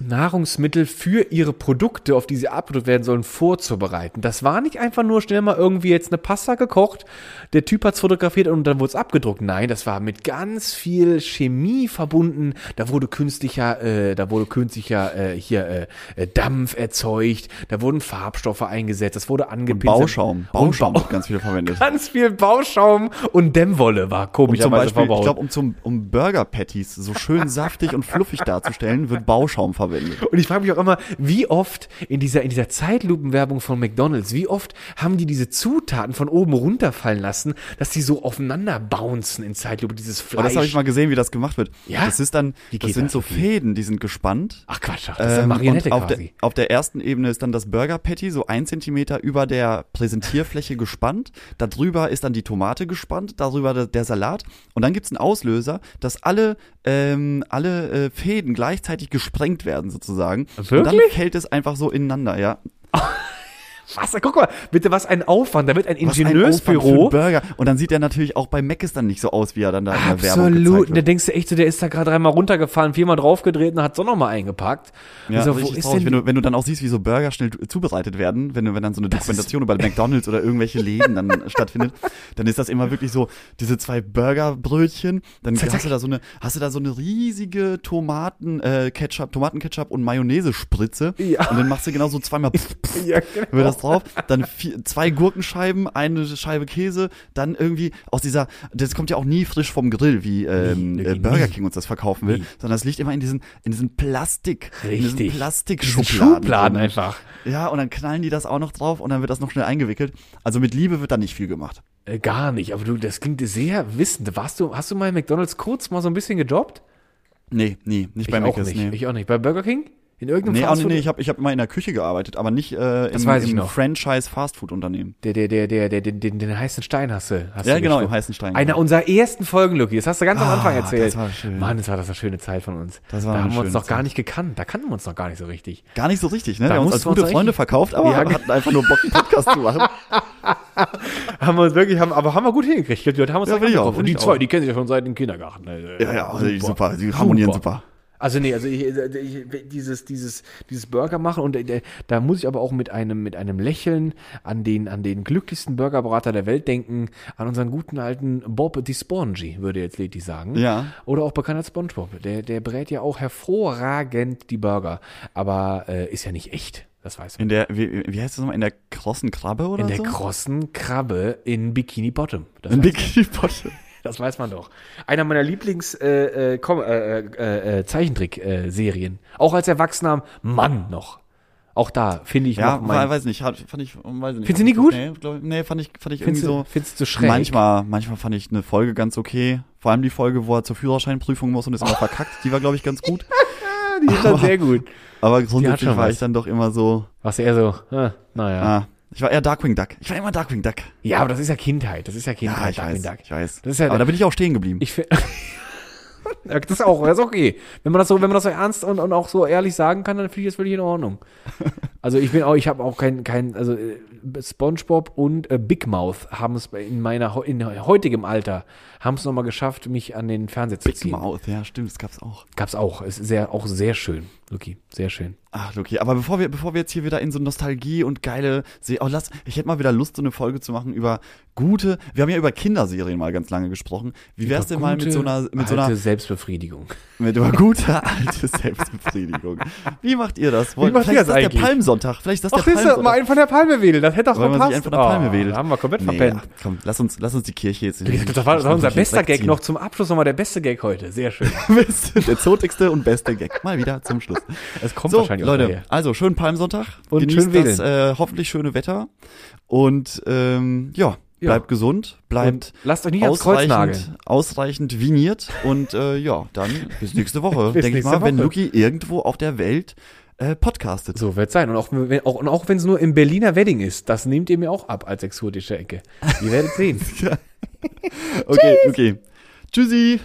Nahrungsmittel für ihre Produkte, auf die sie abgedruckt werden sollen, vorzubereiten. Das war nicht einfach nur schnell mal irgendwie jetzt eine Pasta gekocht, der Typ hat's fotografiert und dann wurde es abgedruckt. Nein, das war mit ganz viel Chemie verbunden. Da wurde künstlicher, äh, da wurde künstlicher äh, hier äh, Dampf erzeugt, da wurden Farbstoffe eingesetzt, das wurde angepinselt. Bauschaum. Und Bauschaum Bau- wird ganz viel verwendet. <laughs> Ganz viel Bauschaum und Dämmwolle war Und zum komischerweise Beispiel, ich verbaut. glaube, um zum um Burger Patties so schön saftig und fluffig darzustellen, wird Bauschaum verwendet. Und ich frage mich auch immer, wie oft in dieser, in dieser Zeitlupenwerbung von McDonalds, wie oft haben die diese Zutaten von oben runterfallen lassen, dass die so aufeinander bouncen in Zeitlupe, dieses Fleisch. Aber das habe ich mal gesehen, wie das gemacht wird. Ja? Das ist dann, Wie das sind das? so Fäden, die sind gespannt. Ach Quatsch, ach, das ist eine Ähm, Marionette und auf quasi. der, auf der ersten Ebene ist dann das Burger Patty so ein Zentimeter über der Präsentierfläche <laughs> gespannt. Darüber ist dann die Tomate gespannt, darüber der, der Salat. Und dann gibt's einen Auslöser, dass alle, ähm, alle äh, Fäden gleichzeitig gesprengt werden sozusagen. Und dann Wirklich? fällt es einfach so ineinander, ja. <laughs> Was? Guck mal, bitte, was ein Aufwand. Da wird ein Ingenieursbüro. Burger. Und dann sieht er natürlich auch bei Mac dann nicht so aus, wie er dann da in der Werbung Absolut. gezeigt Da denkst du echt so, der ist da gerade dreimal runtergefahren, viermal draufgedreht und hat so nochmal eingepackt. Ja, Also, wo ist traurig, denn wenn du, wenn du dann auch siehst, wie so Burger schnell zubereitet werden, wenn, du, wenn dann so eine Dokumentation über McDonalds oder irgendwelche Läden dann <laughs> stattfindet, dann ist das immer wirklich so, diese zwei Burgerbrötchen, dann Zack, hast du da so eine, hast du da so eine riesige Tomaten, äh, Ketchup, Tomatenketchup und Mayonnaise-Spritze Ja. und dann machst du genau so zweimal <laughs> Ja, genau. Das drauf, dann vier, zwei Gurkenscheiben, eine Scheibe Käse, dann irgendwie aus dieser, das kommt ja auch nie frisch vom Grill, wie ähm, Nie, äh, nie. Burger King uns das verkaufen will, Nie. sondern es liegt immer in diesen, in diesen Plastik, in Richtig. diesen Plastik Diesen Schubladen drin. einfach. Ja, und dann knallen die das auch noch drauf und dann wird das noch schnell eingewickelt. Also mit Liebe wird da nicht viel gemacht. Äh, gar nicht, aber du, das klingt sehr wissend. Warst du, hast du mal in McDonalds kurz mal so ein bisschen gejobbt? Nee, nie, nicht Ich bei nicht. nee. Ich auch nicht. Bei Burger King? In irgendeinem Nee, Fastfood? nee, ich habe ich hab immer in der Küche gearbeitet, aber nicht äh, Das im, weiß ich im. Franchise-Fastfood-Unternehmen. Der, der, der, der, der, den, den, den heißen Stein hast du. Hast Ja, du genau, gesprochen. im heißen Stein, Einer genau. unserer ersten Folgen, Lucky. Das hast du ganz am Ah, Anfang erzählt. das war schön. Mann, das war das eine schöne Zeit von uns. Das war da haben wir uns noch gar nicht gekannt. Da kannten wir uns noch gar nicht so richtig. Gar nicht so richtig, ne? Da Wir haben uns als wir gute uns Freunde verkauft, aber Ja, hatten einfach nur Bock, einen Podcast zu machen. <laughs> <laughs> Haben wir uns wirklich, haben, aber haben wir gut hingekriegt. Die Leute haben uns Ja, auch. Und die zwei, die kennen sich ja schon seit dem Kindergarten. Also, Ja, ja, also super, die harmonieren super. Also nee, also ich, ich, dieses dieses dieses Burger machen und äh, da muss ich aber auch mit einem mit einem Lächeln an den an den glücklichsten Burgerbrater der Welt denken, an unseren guten alten Bob Di Spongi, würde jetzt Leti sagen. Ja. Oder auch bekannt als SpongeBob. Der der brät ja auch hervorragend die Burger, aber äh, ist ja nicht echt. Das weiß man. In der, wie, wie heißt das nochmal? In der krossen Krabbe oder In der so? krossen Krabbe in Bikini Bottom. Das In Bikini Bottom. Das weiß man doch. Einer meiner Lieblings äh, äh, äh, äh, äh, Zeichentrick-Serien. Auch als Erwachsener Mann noch. Auch da finde ich Ja, noch mein, weiß nicht, fand ich, weiß nicht. Findest du nie gut? Nee, glaub, nee fand ich, fand ich findest, irgendwie so. findest du schräg. Manchmal, manchmal fand ich eine Folge ganz okay. Vor allem die Folge, wo er zur Führerscheinprüfung muss und ist immer <laughs> verkackt. Die war, glaube ich, ganz gut. <laughs> Die ist dann sehr gut. Aber grundsätzlich war was. ich dann doch immer so, Was eher so, äh, naja. ah, ich war eher Darkwing Duck. Ich war immer Darkwing Duck. Ja, aber das ist ja Kindheit. Das ist ja Kindheit. Ja, ich Darkwing weiß, Duck. ich weiß. Das ist ja- Aber da bin ich auch stehen geblieben. Ich <laughs> das ist auch, das ist okay. Wenn man das so, wenn man das so ernst und, und auch so ehrlich sagen kann, dann finde ich das völlig in Ordnung. <laughs> Also ich bin auch, ich habe auch kein, kein, also äh, SpongeBob und äh, Big Mouth haben es in meiner in heutigem Alter haben es nochmal geschafft, mich an den Fernseher zu Big ziehen. Mouth, ja, stimmt, das gab's auch. Gab's auch, ist sehr, auch sehr schön, Luki, sehr schön. Ach, okay. Aber bevor wir, bevor wir jetzt hier wieder in so Nostalgie und geile Se oh, lass, ich hätte mal wieder Lust, so eine Folge zu machen über gute. Wir haben ja über Kinderserien mal ganz lange gesprochen. Wie wär's denn mal mit so einer, mit so einer, alte Selbstbefriedigung. mit über gute alte Selbstbefriedigung? Wie macht ihr das? Wollt, macht ihr vielleicht das ist das der eigentlich? Palmsonntag. Vielleicht ist das Ach, der ist doch mal einen von der Palme wedeln. Das hätte doch Wollen sich einen von der Palme Oh, wedeln? haben wir komplett Nee, verpennt. komm, lass uns, lass uns die Kirche jetzt. <laughs> Das war, das war unser Muss bester Gag noch zum Abschluss nochmal der beste Gag heute. Sehr schön. <laughs> der zotigste und beste Gag. Mal wieder zum Schluss. Es kommt So, wahrscheinlich Leute, daher. also schönen Palmsonntag. Und Genießt schön das äh, hoffentlich schöne Wetter. Und ähm, ja, Ja. bleibt gesund, bleibt Und lasst euch nicht ausreichend, ausreichend viniert. Und äh, ja, dann bis nächste Woche, <laughs> denke ich mal, wenn Woche. Luki irgendwo auf der Welt äh, podcastet. So wird's sein. Und auch, wenn, auch, auch wenn es nur im Berliner Wedding ist, das nehmt ihr mir auch ab als exotische Ecke. Ihr werdet sehen. <laughs> Okay, okay. Tschüssi.